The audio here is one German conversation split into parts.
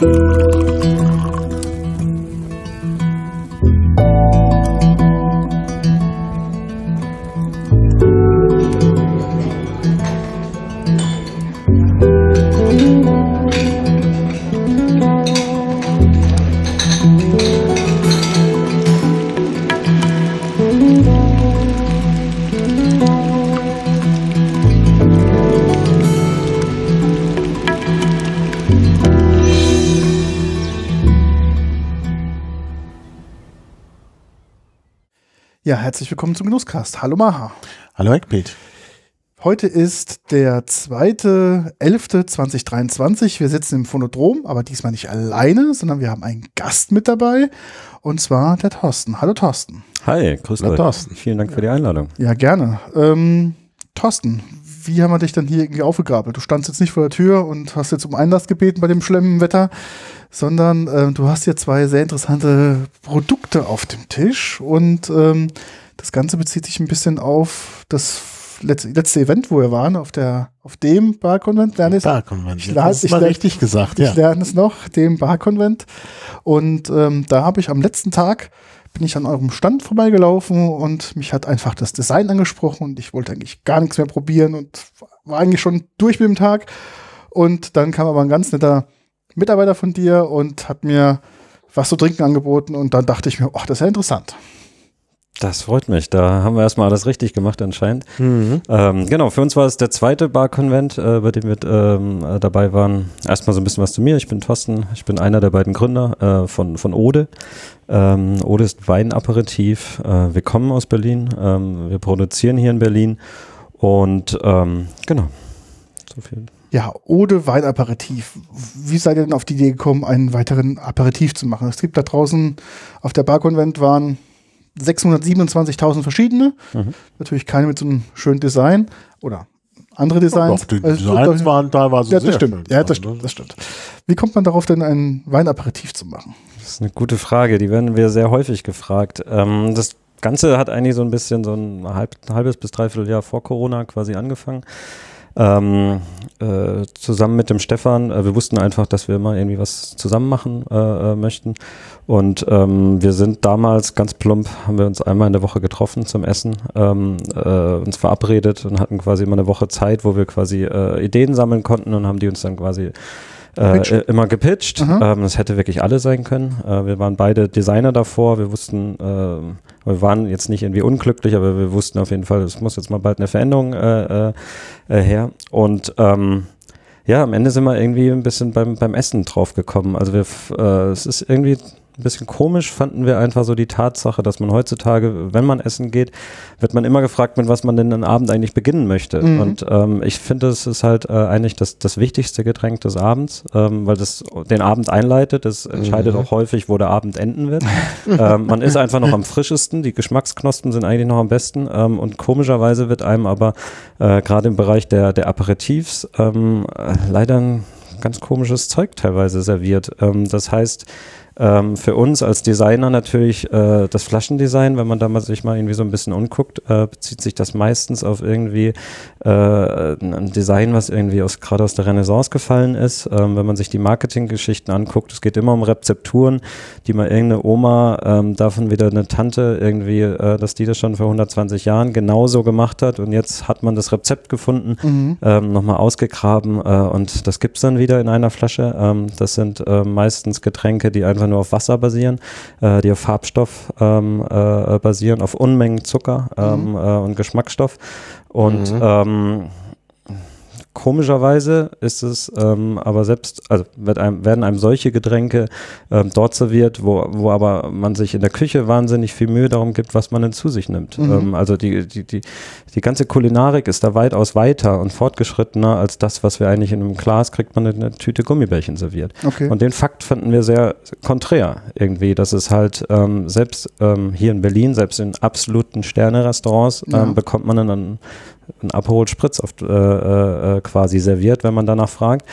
Ja, herzlich willkommen zum Genusscast. Hallo Maha. Hallo Eckbild. Heute ist der 2.11.2023. Wir sitzen im Phonodrom, aber diesmal nicht alleine, sondern wir haben einen Gast mit dabei und zwar der Thorsten. Hallo Thorsten. Hi, grüß Hallo euch. Thorsten. Vielen Dank für die Einladung. Ja, gerne. Ähm, Thorsten, wie haben wir dich dann hier irgendwie aufgegabelt? Du standst jetzt nicht vor der Tür und hast jetzt um Einlass gebeten bei dem schlimmen Wetter, sondern ähm, du hast hier zwei sehr interessante Produkte auf dem Tisch und ähm, das Ganze bezieht sich ein bisschen auf das letzte, Event, wo wir waren, auf der auf dem Barkonvent. Ich, Barkonvent. ich lerne- Das ich mal lerne- richtig gesagt, ich ja. lerne es noch, dem Barkonvent. Und ähm, da habe ich am letzten Tag bin ich an eurem Stand vorbeigelaufen und mich hat einfach das Design angesprochen und ich wollte eigentlich gar nichts mehr probieren und war eigentlich schon durch mit dem Tag. Und dann kam aber ein ganz netter Mitarbeiter von dir und hat mir was zu trinken angeboten und dann dachte ich mir, ach, das ist ja interessant. Das freut mich. Da haben wir erstmal alles richtig gemacht anscheinend. Mhm. Ähm, genau, für uns war es der zweite Barkonvent, äh, bei dem wir ähm, äh, dabei waren. Erstmal so ein bisschen was zu mir. Ich bin Thorsten. Ich bin einer der beiden Gründer äh, von, von Ode. Ähm, Ode ist Weinaperitif. Äh, wir kommen aus Berlin. Ähm, wir produzieren hier in Berlin. Und ähm, genau. So viel. Ja, Ode Weinaperitif. Wie seid ihr denn auf die Idee gekommen, einen weiteren Aperitif zu machen? Es gibt da draußen auf der Barkonvent waren 627.000 verschiedene. Mhm. Natürlich keine mit so einem schönen Design oder andere Designs. Doch, die Äh, Designs waren teilweise ja, sehr das stimmt. schön. Ja, das Also, stimmt, das stimmt. Wie kommt man darauf denn, ein Weinaperitif zu machen? Das ist eine gute Frage, die werden wir sehr häufig gefragt. Ähm, das Ganze hat eigentlich so ein bisschen so ein halb, halbes bis dreiviertel Jahr vor Corona quasi angefangen. Ähm, äh, zusammen mit dem Stefan, äh, wir wussten einfach, dass wir mal irgendwie was zusammen machen äh, äh, möchten. Und ähm, wir sind damals ganz plump, haben wir uns einmal in der Woche getroffen zum Essen, ähm, äh, uns verabredet und hatten quasi immer eine Woche Zeit, wo wir quasi äh, Ideen sammeln konnten und haben die uns dann quasi äh, immer gepitcht. Ähm, das hätte wirklich alle sein können. Äh, wir waren beide Designer davor. Wir wussten, äh, wir waren jetzt nicht irgendwie unglücklich, aber wir wussten auf jeden Fall, es muss jetzt mal bald eine Veränderung äh, äh, äh, her. Und ähm, ja, am Ende sind wir irgendwie ein bisschen beim, beim Essen drauf gekommen. Also wir, es ist irgendwie ein bisschen komisch, fanden wir einfach so die Tatsache, dass man heutzutage, wenn man essen geht, wird man immer gefragt, mit was man denn am Abend eigentlich beginnen möchte. Mhm. Und ähm, ich finde, es ist halt äh, eigentlich das, das wichtigste Getränk des Abends, ähm, weil das den Abend einleitet. Das entscheidet auch häufig, wo der Abend enden wird. ähm, man ist einfach noch am frischesten, die Geschmacksknospen sind eigentlich noch am besten ähm, und komischerweise wird einem aber äh, gerade im Bereich der, der Aperitifs ähm, äh, leider ein ganz komisches Zeug teilweise serviert. Ähm, das heißt, ähm, für uns als Designer natürlich äh, das Flaschendesign, wenn man da mal sich mal irgendwie so ein bisschen umguckt, äh, bezieht sich das meistens auf irgendwie äh, ein Design, was irgendwie aus gerade aus der Renaissance gefallen ist. Ähm, wenn man sich die Marketinggeschichten anguckt, es geht immer um Rezepturen, die mal irgendeine Oma, ähm, davon wieder eine Tante irgendwie, äh, dass die das schon vor 120 Jahren genauso gemacht hat und jetzt hat man das Rezept gefunden Mhm. ähm, nochmal ausgegraben äh, und das gibt's dann wieder in einer Flasche. Ähm, das sind äh, meistens Getränke, die einfach nur auf Wasser basieren, äh, die auf Farbstoff ähm, äh, basieren, auf Unmengen Zucker ähm, äh, und Geschmacksstoff. Und Mhm. Ähm, komischerweise ist es ähm, aber selbst, also einem, werden einem solche Getränke ähm, dort serviert, wo, wo aber man sich in der Küche wahnsinnig viel Mühe darum gibt, was man denn zu sich nimmt. Mhm. Ähm, also die, die, die, die ganze Kulinarik ist da weitaus weiter und fortgeschrittener als das, was wir eigentlich in einem Glas kriegt man in einer Tüte Gummibärchen serviert. Okay. Und den Fakt fanden wir sehr konträr irgendwie, dass es halt ähm, selbst ähm, hier in Berlin, selbst in absoluten Sterne-Restaurants, ähm, Ja. bekommt man dann ein Aperol Spritz auf, äh, äh, quasi serviert, wenn man danach fragt.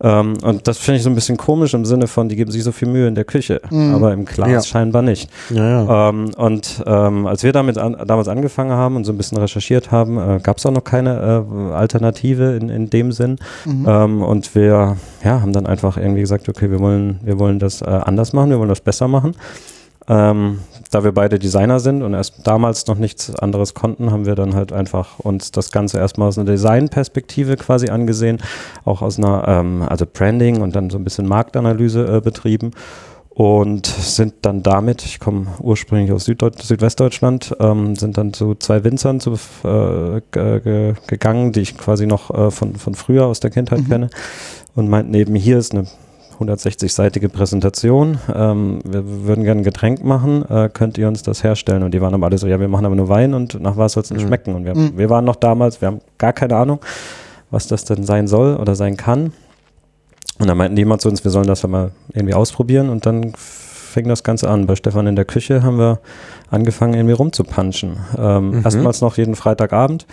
Ähm, und das finde ich so ein bisschen komisch im Sinne von, die geben sich so viel Mühe in der Küche, Mhm. aber im Glas Ja. scheinbar nicht. Ja, ja. Ähm, und ähm, als wir damit an, damals angefangen haben und so ein bisschen recherchiert haben, äh, gab es auch noch keine äh, Alternative in, in dem Sinn. Mhm. Ähm, und wir ja, haben dann einfach irgendwie gesagt, okay, wir wollen, wir wollen das äh, anders machen, wir wollen das besser machen. Ähm, da wir beide Designer sind und erst damals noch nichts anderes konnten, haben wir dann halt einfach uns das Ganze erstmal aus einer Designperspektive quasi angesehen, auch aus einer, ähm, also Branding und dann so ein bisschen Marktanalyse äh, betrieben und sind dann damit, ich komme ursprünglich aus Süddeut Südwestdeutschland, ähm, sind dann zu zwei Winzern zu, äh, ge ge gegangen, die ich quasi noch äh, von, von früher aus der Kindheit Mhm. kenne und meinten eben, hier ist eine 160-seitige Präsentation, ähm, wir würden gerne ein Getränk machen, äh, könnt ihr uns das herstellen? Und die waren aber alle so, ja, wir machen aber nur Wein und nach was soll es denn Mhm. schmecken? Und wir, Mhm. wir waren noch damals, wir haben gar keine Ahnung, was das denn sein soll oder sein kann. Und dann meinten die immer zu uns, wir sollen das mal irgendwie ausprobieren und dann fing das Ganze an. Bei Stefan in der Küche haben wir angefangen, irgendwie rumzupanschen. Ähm, Mhm. Erstmals noch jeden Freitagabend.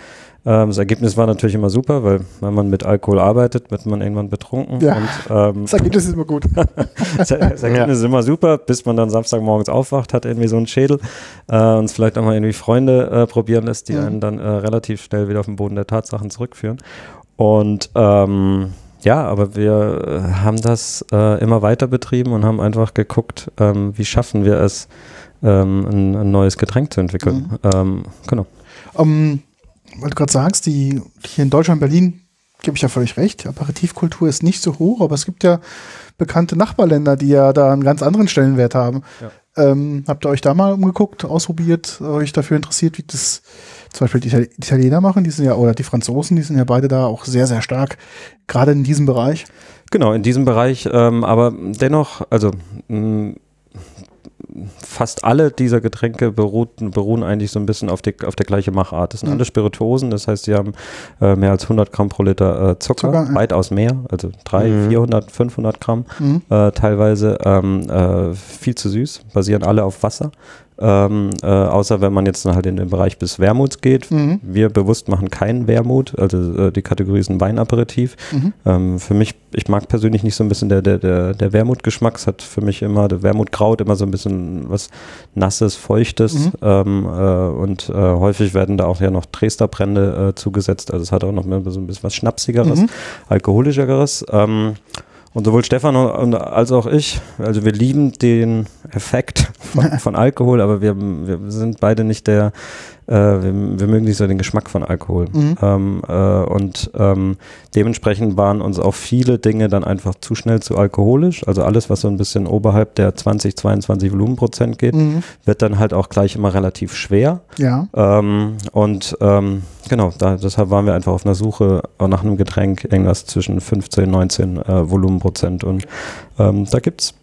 Ähm, das Ergebnis war natürlich immer super, weil wenn man mit Alkohol arbeitet, wird man irgendwann betrunken. Ja. Und, ähm, Das Ergebnis ist immer gut. das, Ergebnis ist immer super, bis man dann Samstagmorgens aufwacht, hat irgendwie so einen Schädel äh, und vielleicht auch mal irgendwie Freunde äh, probieren lässt, die Mhm. einen dann äh, relativ schnell wieder auf den Boden der Tatsachen zurückführen. Und ähm, ja, aber wir äh, haben das äh, immer weiter betrieben und haben einfach geguckt, ähm, wie schaffen wir es, ähm, ein, ein neues Getränk zu entwickeln. Ähm, genau. Ähm, weil du gerade sagst, die hier in Deutschland, Berlin, gebe ich ja völlig recht, die Aperitivkultur ist nicht so hoch, aber es gibt ja bekannte Nachbarländer, die ja da einen ganz anderen Stellenwert haben. Ähm, habt ihr euch da mal umgeguckt, ausprobiert, euch dafür interessiert, wie das zum Beispiel die Itali- Italiener machen, die sind ja, oder die Franzosen, die sind ja beide da auch sehr, sehr stark, gerade in diesem Bereich. Genau, in diesem Bereich, ähm, aber dennoch, also mh, fast alle dieser Getränke beruhten, beruhen eigentlich so ein bisschen auf, die, auf der gleiche Machart. Das sind Mhm. alle Spirituosen, das heißt, sie haben äh, mehr als 100 Gramm pro Liter äh, Zucker, Zucker, ja. weitaus mehr, also 300, Mhm. 400, 500 Gramm Mhm. äh, teilweise, ähm, äh, viel zu süß, basieren alle auf Wasser. Ähm, äh, außer wenn man jetzt halt in den Bereich bis Wermuts geht. Mhm. Wir bewusst machen keinen Wermut, also äh, die Kategorie ist ein Weinaperitif. Mhm. Ähm, für mich, ich mag persönlich nicht so ein bisschen der, der, der, der Wermutgeschmack. Es hat für mich immer, der Wermutkraut immer so ein bisschen was Nasses, Feuchtes. Mhm. Ähm, äh, und äh, häufig werden da auch ja noch Dresdner-Brände äh, zugesetzt. Also es hat auch noch mehr so ein bisschen was Schnapsigeres, Mhm. alkoholischeres. Ähm, und sowohl Stefan als auch ich, also wir lieben den Effekt von, von Alkohol, aber wir, wir sind beide nicht der, äh, wir, wir mögen nicht so den Geschmack von Alkohol. Mhm. Ähm, äh, und ähm, dementsprechend waren uns auch viele Dinge dann einfach zu schnell zu alkoholisch. Also alles, was so ein bisschen oberhalb der 20, 22 Volumenprozent geht, Mhm. wird dann halt auch gleich immer relativ schwer. Ja. Ähm, und ähm, genau, da, deshalb waren wir einfach auf einer Suche nach einem Getränk, irgendwas zwischen 15, 19 äh, Volumenprozent. Und ähm, da gibt es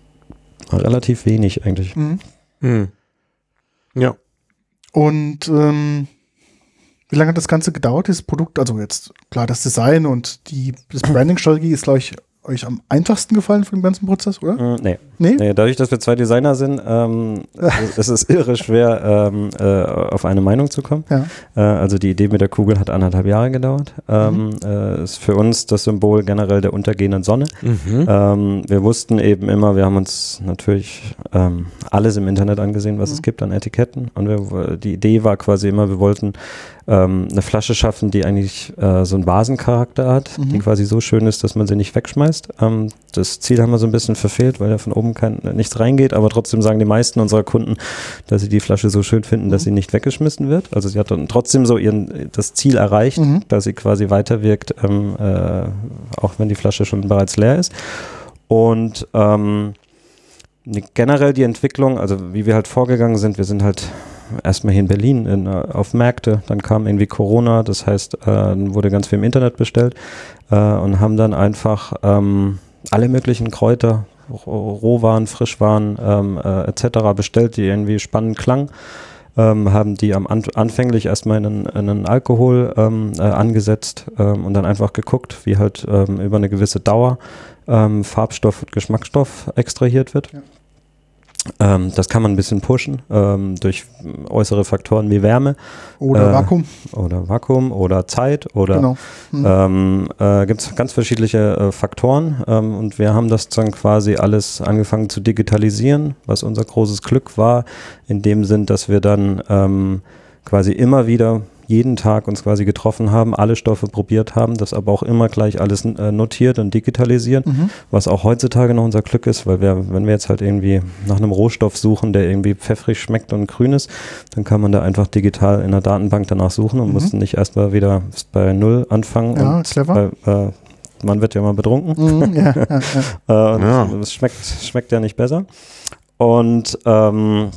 relativ wenig eigentlich. Mhm. Hm. Ja. Und ähm, wie lange hat das Ganze gedauert, dieses Produkt? Also jetzt klar, das Design und die das Branding-Strategie ist, glaube ich, euch am einfachsten gefallen von dem ganzen Prozess, oder? Mm, nee. Nee? nee, dadurch, dass wir zwei Designer sind, ähm, es ist irre schwer, ähm, äh, auf eine Meinung zu kommen. Ja. Äh, also die Idee mit der Kugel hat anderthalb Jahre gedauert. Ähm, äh, ist für uns das Symbol generell der untergehenden Sonne. Mhm. Ähm, wir wussten eben immer, wir haben uns natürlich ähm, alles im Internet angesehen, was es gibt an Etiketten. Und wir, die Idee war quasi immer, wir wollten ähm, eine Flasche schaffen, die eigentlich äh, so einen Vasencharakter hat, Mhm. die quasi so schön ist, dass man sie nicht wegschmeißt. Ähm, das Ziel haben wir so ein bisschen verfehlt, weil da von oben kein, nichts reingeht, aber trotzdem sagen die meisten unserer Kunden, dass sie die Flasche so schön finden, dass Mhm. sie nicht weggeschmissen wird. Also sie hat dann trotzdem so ihren, das Ziel erreicht, Mhm. dass sie quasi weiterwirkt, ähm, äh, auch wenn die Flasche schon bereits leer ist. Und ähm, ne- generell die Entwicklung, also wie wir halt vorgegangen sind, wir sind halt erstmal hier in Berlin in, äh, auf Märkte, dann kam irgendwie Corona, das heißt, äh, wurde ganz viel im Internet bestellt äh, und haben dann einfach ähm, alle möglichen Kräuter, Roh- Rohwaren, Frischwaren ähm, äh, etc. bestellt, die irgendwie spannend klangen. Ähm, haben die am an anfänglich erstmal in einen, in einen Alkohol ähm, äh, angesetzt ähm, und dann einfach geguckt, wie halt ähm, über eine gewisse Dauer ähm, Farbstoff und Geschmacksstoff extrahiert wird. Ja. Ähm, das kann man ein bisschen pushen ähm, durch äußere Faktoren wie Wärme. Oder Äh, Vakuum. Oder Vakuum oder Zeit oder Genau. Mhm. ähm, äh, gibt es ganz verschiedene äh, Faktoren ähm, und wir haben das dann quasi alles angefangen zu digitalisieren, was unser großes Glück war, in dem Sinn, dass wir dann ähm, quasi immer wieder jeden Tag uns quasi getroffen haben, alle Stoffe probiert haben, das aber auch immer gleich alles äh, notiert und digitalisiert, Mhm. was auch heutzutage noch unser Glück ist, weil wir, wenn wir jetzt halt irgendwie nach einem Rohstoff suchen, der irgendwie pfeffrig schmeckt und grün ist, dann kann man da einfach digital in der Datenbank danach suchen und Mhm. muss nicht erstmal wieder bei Null anfangen. Ja, und clever. Weil, äh, man wird ja mal betrunken. Mhm, ja, ja, ja. Äh, und Ja. Es schmeckt, schmeckt ja nicht besser. Und ähm,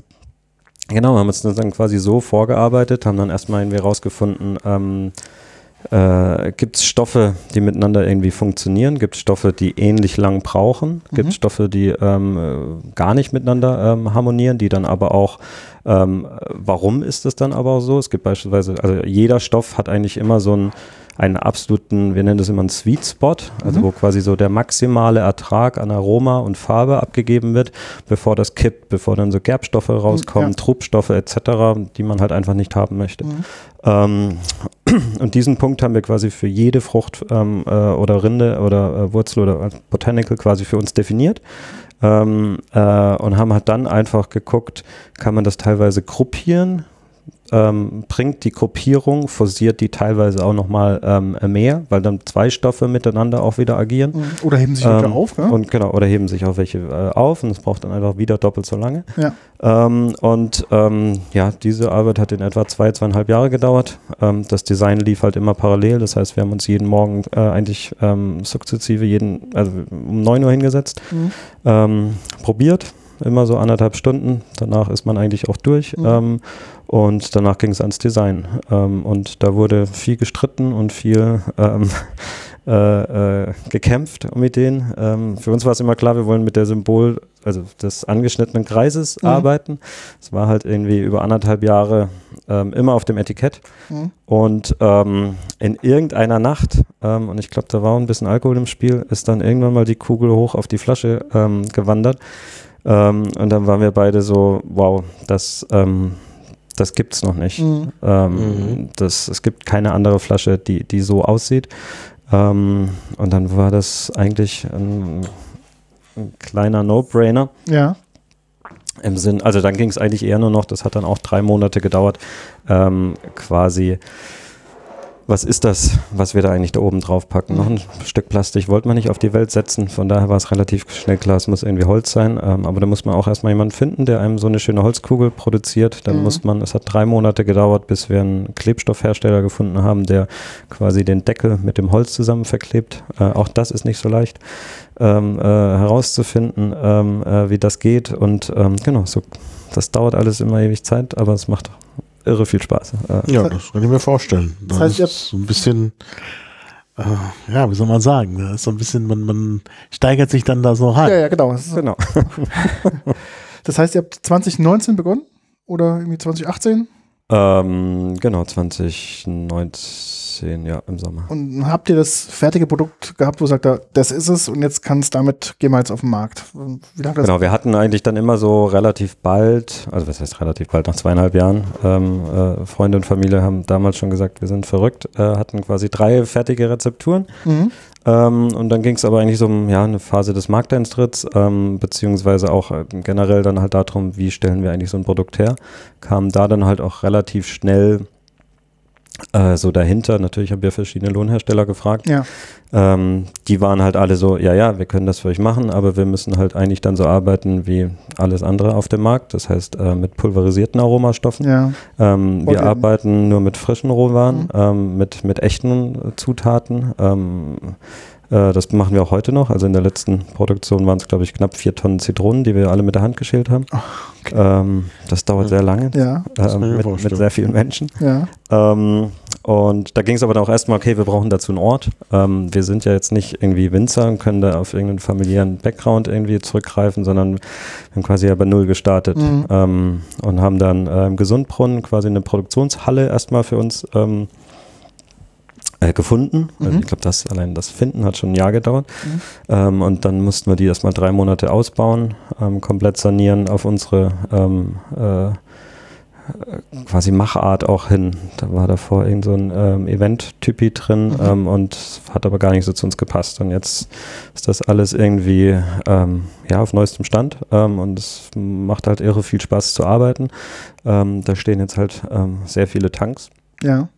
genau, haben uns dann quasi so vorgearbeitet, haben dann erstmal irgendwie rausgefunden, ähm, äh, gibt es Stoffe, die miteinander irgendwie funktionieren? Gibt es Stoffe, die ähnlich lang brauchen? Gibt Mhm. es Stoffe, die ähm, äh, gar nicht miteinander ähm, harmonieren, die dann aber auch, ähm, warum ist es dann aber auch so? Es gibt beispielsweise, also jeder Stoff hat eigentlich immer so einen, einen absoluten, wir nennen das immer einen Sweet Spot, also Mhm. wo quasi so der maximale Ertrag an Aroma und Farbe abgegeben wird, bevor das kippt, bevor dann so Gerbstoffe rauskommen, ja. Trubstoffe etc., die man halt einfach nicht haben möchte. Mhm. Ähm, und diesen Punkt haben wir quasi für jede Frucht ähm, äh, oder Rinde oder äh, Wurzel oder äh, Botanical quasi für uns definiert. Ähm, äh, und haben halt dann einfach geguckt, kann man das teilweise gruppieren, ähm, bringt die Gruppierung, forciert die teilweise auch nochmal ähm, mehr, weil dann zwei Stoffe miteinander auch wieder agieren. Mhm. Oder heben sich wieder Ähm, auf, ne? Und genau, oder heben sich auch welche äh, auf und es braucht dann einfach wieder doppelt so lange. Ja. Ähm, und ähm, ja, diese Arbeit hat in etwa zwei, zweieinhalb Jahre gedauert. Ähm, das Design lief halt immer parallel. Das heißt, wir haben uns jeden Morgen äh, eigentlich ähm, sukzessive jeden, also um 9 Uhr hingesetzt, Mhm. probiert. Immer so anderthalb Stunden. Danach ist man eigentlich auch durch. Mhm. Ähm, und danach ging es ans Design. Ähm, und da wurde viel gestritten und viel ähm, äh, äh, gekämpft um Ideen. Ähm, für uns war es immer klar, wir wollen mit der Symbol, also des angeschnittenen Kreises Mhm. arbeiten. Es war halt irgendwie über anderthalb Jahre ähm, immer auf dem Etikett. Mhm. Und ähm, in irgendeiner Nacht, ähm, und ich glaube, da war auch ein bisschen Alkohol im Spiel, ist dann irgendwann mal die Kugel hoch auf die Flasche gewandert. Und dann waren wir beide so, wow, das, das gibt's noch nicht. Mhm. Ähm, Mhm. das, es gibt keine andere Flasche, die, die so aussieht. Ähm, und dann war das eigentlich ein, ein kleiner No-Brainer. Ja. Im Sinn, also dann ging es eigentlich eher nur noch, das hat dann auch drei Monate gedauert, ähm, quasi, was ist das, was wir da eigentlich da oben drauf packen? Noch ein Stück Plastik wollte man nicht auf die Welt setzen, von daher war es relativ schnell klar, es muss irgendwie Holz sein, ähm, aber da muss man auch erstmal jemanden finden, der einem so eine schöne Holzkugel produziert. Dann Mhm. muss man, es hat drei Monate gedauert, bis wir einen Klebstoffhersteller gefunden haben, der quasi den Deckel mit dem Holz zusammen verklebt. Äh, auch das ist nicht so leicht ähm, äh, herauszufinden, ähm, äh, wie das geht. Und ähm, genau, so, das dauert alles immer ewig Zeit, aber es macht irre viel Spaß. Ja, das kann ich mir vorstellen. Das, heißt, ihr ist so ein bisschen, äh, ja, wie soll man sagen, das ist so ein bisschen, man, man steigert sich dann da so rein. Ja, ja, genau. Das, genau. das heißt, ihr habt 2019 begonnen? Oder irgendwie 2018? Ähm, genau, 2019, ja, im Sommer. Und habt ihr das fertige Produkt gehabt, wo sagt, da, das ist es und jetzt kann es damit, gehen wir jetzt auf den Markt? Wie lange das? Genau, wir hatten eigentlich dann immer so relativ bald, also was heißt relativ bald, nach zweieinhalb Jahren, ähm, äh, Freunde und Familie haben damals schon gesagt, wir sind verrückt, äh, hatten quasi drei fertige Rezepturen. Mhm. Ähm, und dann ging es aber eigentlich so um ja, eine Phase des Markteintritts, ähm, beziehungsweise auch äh, generell dann halt darum, wie stellen wir eigentlich so ein Produkt her. Kam da dann halt auch relativ schnell äh, so dahinter. Natürlich haben wir verschiedene Lohnhersteller gefragt. Ja. Ähm, die waren halt alle so, ja, ja, wir können das für euch machen, aber wir müssen halt eigentlich dann so arbeiten wie alles andere auf dem Markt. Das heißt, äh, mit pulverisierten Aromastoffen. Ja. Ähm, wir Voll arbeiten nur mit frischen Rohwaren, Mhm. ähm, mit, mit echten Zutaten. Äh, das machen wir auch heute noch. Also in der letzten Produktion waren es, glaube ich, knapp vier Tonnen Zitronen, die wir alle mit der Hand geschält haben. okay. Ähm, das dauert sehr lange. Ja. Mir mit, mit sehr vielen Menschen. Ja. Ähm, und da ging es aber dann auch erstmal, okay, wir brauchen dazu einen Ort. Ähm, wir sind ja jetzt nicht irgendwie Winzer und können da auf irgendeinen familiären Background irgendwie zurückgreifen, sondern wir haben quasi ja bei Null gestartet Mhm. ähm, und haben dann äh, im Gesundbrunnen quasi eine Produktionshalle erstmal für uns ähm, äh, gefunden. Also ich glaube, das allein das Finden hat schon ein Jahr gedauert. Ähm, und dann mussten wir die erstmal drei Monate ausbauen, ähm, komplett sanieren auf unsere ähm, äh, quasi Machart auch hin. Da war davor irgend so ein ähm, Event-Typi drin ähm, und hat aber gar nicht so zu uns gepasst. Und jetzt ist das alles irgendwie ähm, ja, auf neuestem Stand ähm, und es macht halt irre viel Spaß zu arbeiten. Ähm, da stehen jetzt halt ähm, sehr viele Tanks. Ja.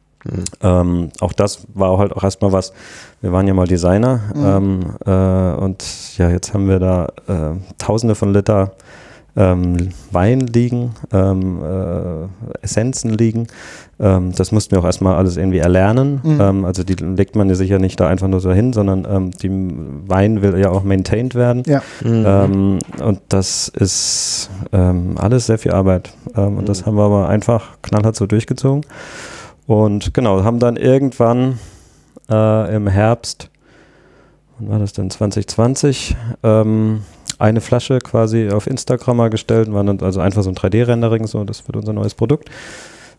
Ähm, auch das war halt auch erstmal was. Wir waren ja mal Designer ähm, äh, und ja, jetzt haben wir da äh, Tausende von Liter ähm, Wein liegen, ähm, äh, Essenzen liegen. Ähm, das mussten wir auch erstmal alles irgendwie erlernen. Mhm. Ähm, also die legt man ja sicher nicht da einfach nur so hin, sondern ähm, die Wein will ja auch maintained werden. Ja. Ähm, und das ist ähm, alles sehr viel Arbeit. Ähm, und das haben wir aber einfach knallhart so durchgezogen. Und genau, haben dann irgendwann äh, im Herbst, wann war das denn, 2020, ähm, eine Flasche quasi auf Instagram mal gestellt, waren dann also einfach so ein 3D-Rendering, so das wird unser neues Produkt.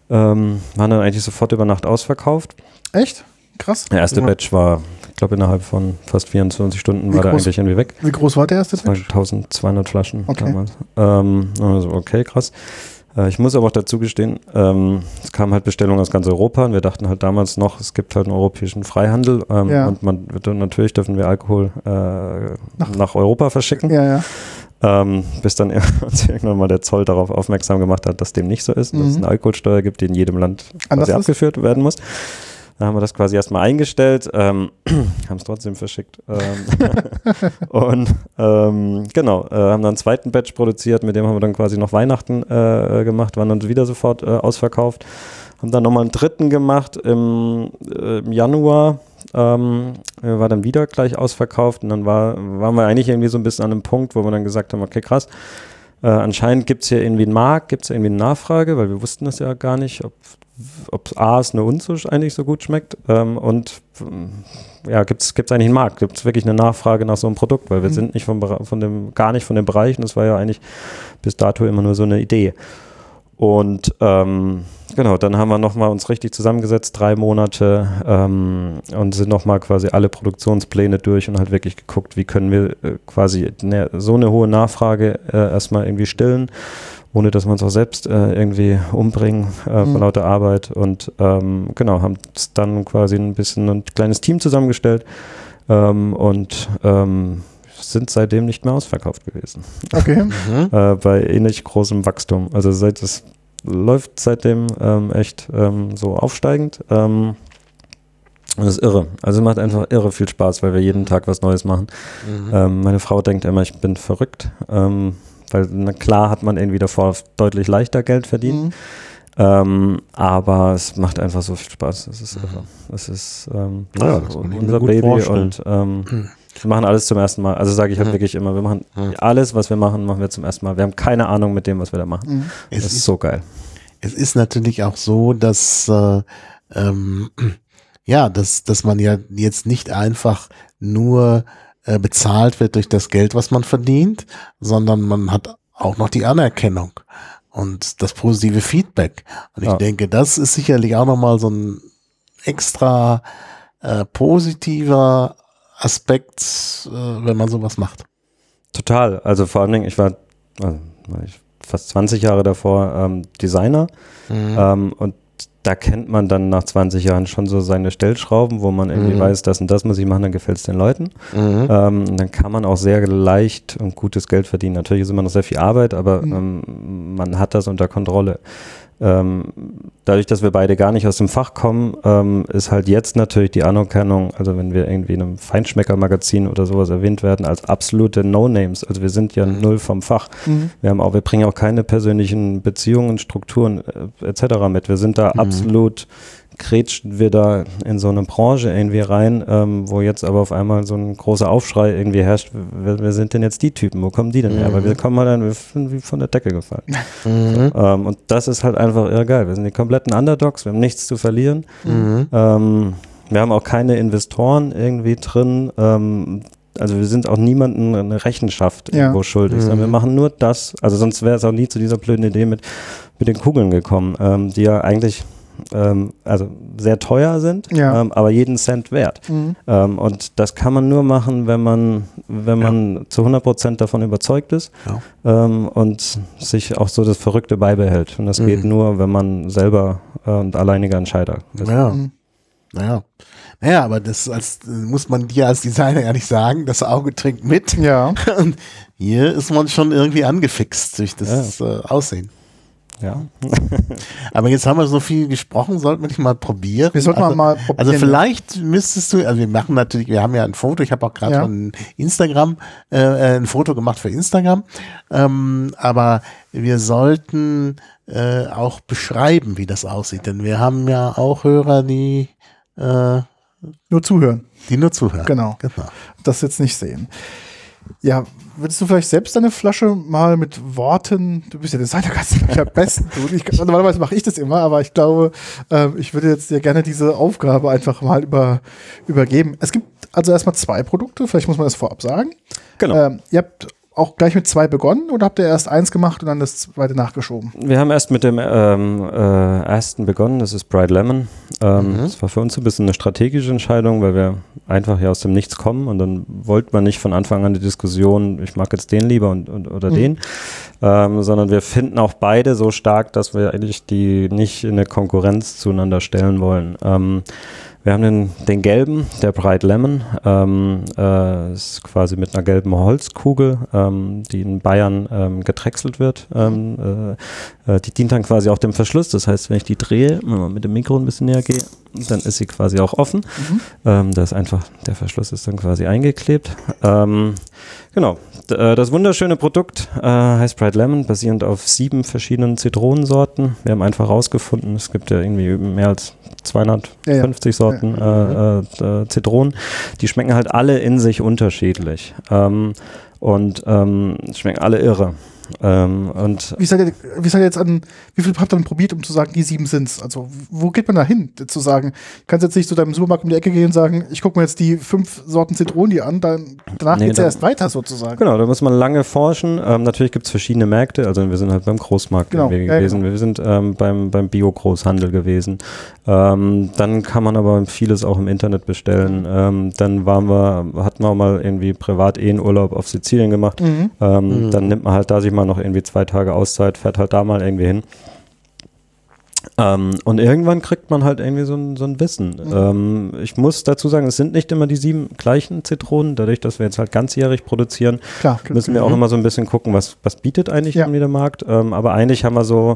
Ähm, waren dann eigentlich sofort über Nacht ausverkauft. Echt? Krass. Der erste Ja. Batch war, ich glaube, innerhalb von fast 24 Stunden Wie war der groß? eigentlich irgendwie weg. Wie groß war der erste Batch? 1200 Flaschen Okay. damals. Ähm, also okay, krass. Äh, ich muss aber auch dazu gestehen, ähm, es kamen halt Bestellungen aus ganz Europa und wir dachten halt damals noch, es gibt halt einen europäischen Freihandel ähm, Ja. und man natürlich dürfen wir Alkohol äh, nach, Europa verschicken. Ja, ja. Ähm, bis dann uns irgendwann mal der Zoll darauf aufmerksam gemacht hat, dass dem nicht so ist, und dass es Mhm. eine Alkoholsteuer gibt, die in jedem Land abgeführt werden muss. Da haben wir das quasi erstmal eingestellt, ähm, haben es trotzdem verschickt. Ähm, und ähm, genau, äh, haben dann einen zweiten Batch produziert, mit dem haben wir dann quasi noch Weihnachten äh, gemacht, waren dann wieder sofort äh, ausverkauft. Haben dann nochmal einen dritten gemacht im, äh, im Januar. Ähm, äh, war dann wieder gleich ausverkauft und dann war, waren wir eigentlich irgendwie so ein bisschen an einem Punkt, wo wir dann gesagt haben, okay, krass, äh, anscheinend gibt es hier irgendwie einen Markt, gibt es irgendwie eine Nachfrage, weil wir wussten das ja gar nicht, ob, ob A es nur uns so, eigentlich so gut schmeckt ähm, und ähm, ja, gibt es eigentlich einen Markt, gibt es wirklich eine Nachfrage nach so einem Produkt, weil wir Mhm. sind nicht vom, von dem, gar nicht von dem Bereich und das war ja eigentlich bis dato immer nur so eine Idee. Und ähm, genau, dann haben wir nochmal uns richtig zusammengesetzt, drei Monate ähm, und sind nochmal quasi alle Produktionspläne durch und halt wirklich geguckt, wie können wir äh, quasi ne, so eine hohe Nachfrage äh, erstmal irgendwie stillen, ohne dass wir uns auch selbst äh, irgendwie umbringen äh, Mhm. vor lauter Arbeit. Und ähm, genau, haben dann quasi ein bisschen ein kleines Team zusammengestellt ähm, und ähm, sind seitdem nicht mehr ausverkauft gewesen Okay. Mhm. äh, bei ähnlich großem Wachstum. Also seit es läuft seitdem ähm, echt ähm, so aufsteigend. Ähm, und das ist irre. Also macht einfach irre viel Spaß, weil wir jeden Tag was Neues machen. Mhm. Ähm, meine Frau denkt immer, ich bin verrückt. Ähm, weil na klar hat man irgendwie davor deutlich leichter Geld verdient. Mhm. Ähm, aber es macht einfach so viel Spaß. Es ist irre. Es ist ähm, Ja, das kann ich mir unser Baby vorstellen. und ähm, wir machen alles zum ersten Mal. Also sage ich halt Mhm. wirklich immer, wir machen Mhm. alles, was wir machen, machen wir zum ersten Mal. Wir haben keine Ahnung mit dem, was wir da machen. Mhm. Es das ist ist so geil. Es ist natürlich auch so, dass äh, ähm, ja, dass, dass man ja jetzt nicht einfach nur äh, bezahlt wird durch das Geld, was man verdient, sondern man hat auch noch die Anerkennung und das positive Feedback. Und ich Ja. denke, das ist sicherlich auch nochmal so ein extra äh, positiver Aspekt, äh, wenn man sowas macht. Total. Also vor allen Dingen, ich war, also ich fast 20 Jahre davor ähm, Designer ähm, und da kennt man dann nach 20 Jahren schon so seine Stellschrauben, wo man irgendwie Mhm. weiß, das und das muss ich machen, dann gefällt es den Leuten. Mhm. Ähm, dann kann man auch sehr leicht und gutes Geld verdienen. Natürlich ist immer noch sehr viel Arbeit, aber Mhm. ähm, man hat das unter Kontrolle. Ähm, dadurch, dass wir beide gar nicht aus dem Fach kommen, ähm, ist halt jetzt natürlich die Anerkennung, also wenn wir irgendwie in einem Feinschmecker-Magazin oder sowas erwähnt werden, als absolute No-Names. Also wir sind ja Mhm. null vom Fach. Mhm. Wir haben auch, wir bringen auch keine persönlichen Beziehungen, Strukturen äh, etc. mit. Wir sind da Mhm. absolut grätschen wir da in so eine Branche irgendwie rein, ähm, wo jetzt aber auf einmal so ein großer Aufschrei irgendwie herrscht. Wer, wer sind denn jetzt die Typen? Wo kommen die denn her? Mhm. Weil wir kommen halt dann, wir sind wie von der Decke gefallen. Mhm. ähm, und das ist halt einfach irre geil. Wir sind die kompletten Underdogs, wir haben nichts zu verlieren. Mhm. Ähm, wir haben auch keine Investoren irgendwie drin. Ähm, also wir sind auch niemandem eine Rechenschaft Ja. irgendwo schuldig, sondern wir Mhm. machen nur das. Also sonst wäre es auch nie zu dieser blöden Idee mit, mit den Kugeln gekommen, ähm, die ja eigentlich ähm, also sehr teuer sind, Ja. ähm, aber jeden Cent wert. Mhm. Ähm, und das kann man nur machen, wenn man, wenn man zu 100 Prozent davon überzeugt ist Ja. ähm, und sich auch so das Verrückte beibehält. Und das Mhm. geht nur, wenn man selber äh, und alleiniger Entscheider ist. Ja. Mhm. Naja. Naja, aber das als, muss man dir als Designer ja nicht sagen. Das Auge trinkt mit. Ja. Und hier ist man schon irgendwie angefixt durch das äh, Aussehen. Ja. Aber jetzt haben wir so viel gesprochen, sollten wir nicht mal probieren. Wir sollten also, mal probieren. Also vielleicht müsstest du, also wir machen natürlich, wir haben ja ein Foto, ich habe auch gerade Ja. von Instagram äh, äh, ein Foto gemacht für Instagram, ähm, aber wir sollten äh, auch beschreiben, wie das aussieht, denn wir haben ja auch Hörer, die, äh, Nur zuhören. die nur zuhören. Genau. genau. Das jetzt nicht sehen. Ja, würdest du vielleicht selbst deine Flasche mal mit Worten, du bist ja Designer, kannst du am besten tun. Ich, normalerweise mache ich das immer, aber ich glaube, ähm, ich würde jetzt dir gerne diese Aufgabe einfach mal über, übergeben. Es gibt also erstmal zwei Produkte, vielleicht muss man das vorab sagen. Genau. Ähm, ihr habt auch gleich mit zwei begonnen oder habt ihr erst eins gemacht und dann das zweite nachgeschoben? Wir haben erst mit dem ähm, äh, ersten begonnen, das ist Bright Lemon. Ähm, Das war für uns ein bisschen eine strategische Entscheidung, weil wir einfach hier aus dem Nichts kommen und dann wollte man nicht von Anfang an die Diskussion, ich mag jetzt den lieber und, und, oder Mhm. den, ähm, sondern wir finden auch beide so stark, dass wir eigentlich die nicht in eine Konkurrenz zueinander stellen wollen. Wir haben den, den gelben, der Bright Lemon, ähm, äh, ist quasi mit einer gelben Holzkugel, ähm, die in Bayern ähm, gedrechselt wird. Ähm, äh, äh, die dient dann quasi auch dem Verschluss. Das heißt, wenn ich die drehe, wenn man mit dem Mikro ein bisschen näher gehe, dann ist sie quasi auch offen. Ähm, da ist einfach, der Verschluss ist dann quasi eingeklebt. Ähm, genau. Äh, das wunderschöne Produkt äh, heißt Bright Lemon, basierend auf sieben verschiedenen Zitronensorten. Wir haben einfach rausgefunden, es gibt ja irgendwie mehr als 250 Sorten äh, äh, äh, Zitronen. Die schmecken halt alle in sich unterschiedlich. Ähm, und ähm, schmecken alle irre. Ähm, und Wie seid, ihr, wie seid ihr jetzt an, wie viel habt ihr denn probiert, um zu sagen, die sieben sind's? Also, wo geht man da hin, zu sagen, du kannst jetzt nicht zu deinem Supermarkt um die Ecke gehen und sagen, ich gucke mir jetzt die fünf Sorten Zitronen an, dann, danach Nee, geht's ja da- erst weiter sozusagen. Genau, da muss man lange forschen. Ähm, natürlich gibt es verschiedene Märkte. Also wir sind halt beim Großmarkt Genau, ja, gewesen. Wir sind ähm, beim, beim Bio-Großhandel gewesen. Ähm, dann kann man aber vieles auch im Internet bestellen. Ähm, dann waren wir, hatten wir auch mal irgendwie privat eh einen Urlaub auf Sizilien gemacht. Mhm. Ähm, Dann nimmt man halt da sich mal noch irgendwie zwei Tage Auszeit, fährt halt da mal irgendwie hin. Ähm, und irgendwann kriegt man halt irgendwie so ein, so ein Wissen. Ähm, ich muss dazu sagen, es sind nicht immer die sieben gleichen Zitronen. Dadurch, dass wir jetzt halt ganzjährig produzieren, Klar. müssen wir auch immer so ein bisschen gucken, was, was bietet eigentlich Ja. irgendwie der Markt. Ähm, aber eigentlich haben wir so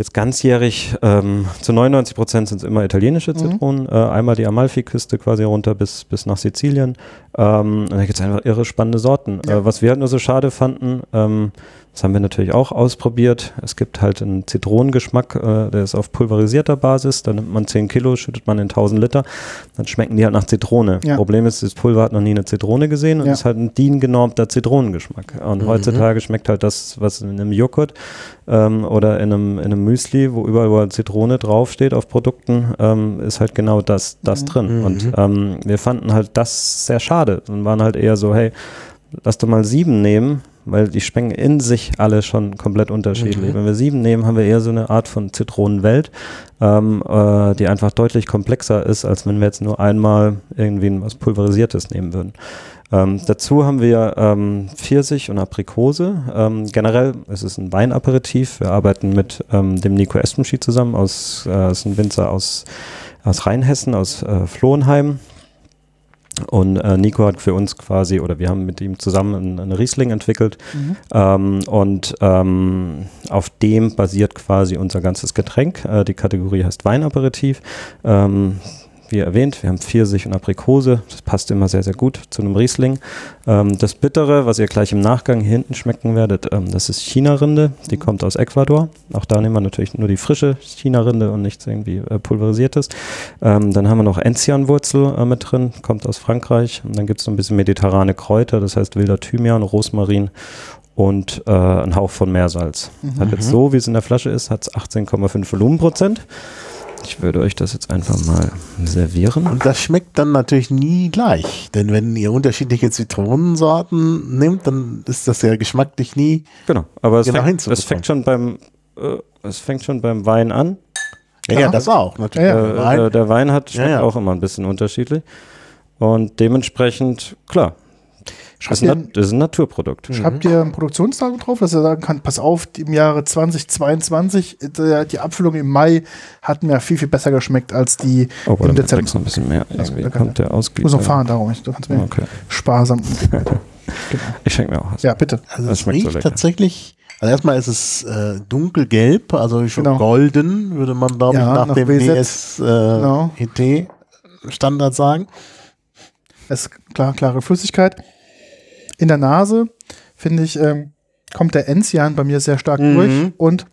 jetzt ganzjährig, ähm, zu 99 Prozent sind es immer italienische Zitronen. Äh, einmal die Amalfi-Küste quasi runter bis, bis nach Sizilien. Ähm, und da gibt es einfach irre spannende Sorten. Ja. Äh, was wir halt nur so schade fanden, ähm, das haben wir natürlich auch ausprobiert. Es gibt halt einen Zitronengeschmack, äh, der ist auf pulverisierter Basis. Da nimmt man 10 Kilo, schüttet man in 1000 Liter. Dann schmecken die halt nach Zitrone. Ja. Problem ist, das Pulver hat noch nie eine Zitrone gesehen und Ja. ist halt ein DIN-genormter Zitronengeschmack. Und heutzutage schmeckt halt das, was in einem Joghurt ähm, oder in einem, in einem Müsli, wo überall wo Zitrone draufsteht auf Produkten, ähm, ist halt genau das, das drin. Und ähm, wir fanden halt das sehr schade und waren halt eher so, hey, lass doch mal sieben nehmen, weil die schmecken in sich alle schon komplett unterschiedlich. Wenn wir sieben nehmen, haben wir eher so eine Art von Zitronenwelt, ähm, äh, die einfach deutlich komplexer ist, als wenn wir jetzt nur einmal irgendwie was Pulverisiertes nehmen würden. Ähm, dazu haben wir ähm, Pfirsich und Aprikose. Ähm, generell ist es ein Weinaperitif. Wir arbeiten mit ähm, dem Nico Espenschi zusammen, aus, äh, ist ein Winzer aus, aus Rheinhessen, aus äh, Flohenheim. Und äh, Nico hat für uns quasi, oder wir haben mit ihm zusammen einen, einen Riesling entwickelt. Ähm, und ähm, auf dem basiert quasi unser ganzes Getränk. Äh, die Kategorie heißt Weinaperitif. Ähm, wie erwähnt, wir haben Pfirsich und Aprikose. Das passt immer sehr, sehr gut zu einem Riesling. Ähm, das Bittere, was ihr gleich im Nachgang hier hinten schmecken werdet, ähm, das ist China-Rinde. Die kommt aus Ecuador. Auch da nehmen wir natürlich nur die frische China-Rinde und nichts irgendwie äh, pulverisiertes. Ähm, dann haben wir noch Enzianwurzel äh, mit drin, kommt aus Frankreich. Und dann gibt es noch ein bisschen mediterrane Kräuter, das heißt wilder Thymian, Rosmarin und äh, ein Hauch von Meersalz. Hat jetzt so, wie es in der Flasche ist, hat es 18,5 Volumenprozent. Ich würde euch das jetzt einfach mal servieren. Und das schmeckt dann natürlich nie gleich. Denn wenn ihr unterschiedliche Zitronensorten nehmt, dann ist das ja geschmacklich nie. Genau, aber es, Genau fängt, es fängt schon beim äh, es fängt schon beim Wein an. Ja, ja, das auch, natürlich. Ja, ja. Äh, Wein. der, der Wein hat schmeckt Ja, ja. auch immer ein bisschen unterschiedlich. Und dementsprechend, klar, das Schreibt ist, ihr, ein, das ist ein Naturprodukt. schreibt ihr ein Produktionsdatum drauf, dass ihr sagen kann, pass auf, im Jahre 2022, äh, die Abfüllung im Mai hat mir viel, viel besser geschmeckt als die Oh, im Dezember. noch ein bisschen mehr. Also, Irgendwie da kann- kommt der Ich muss Ausgleich. noch fahren, darum. Ich, du kannst mir Okay. sparsam. Ich schenke mir auch was. Ja, bitte. Also Das es schmeckt so riecht lecker. tatsächlich, also erstmal ist es äh, dunkelgelb, also schon Genau. golden, würde man glaube ich Ja, nach, nach dem. DS äh, Genau. Sagen. Es ist klar, klare Flüssigkeit. In der Nase, finde ich, ähm, kommt der Enzian bei mir sehr stark Mhm. durch und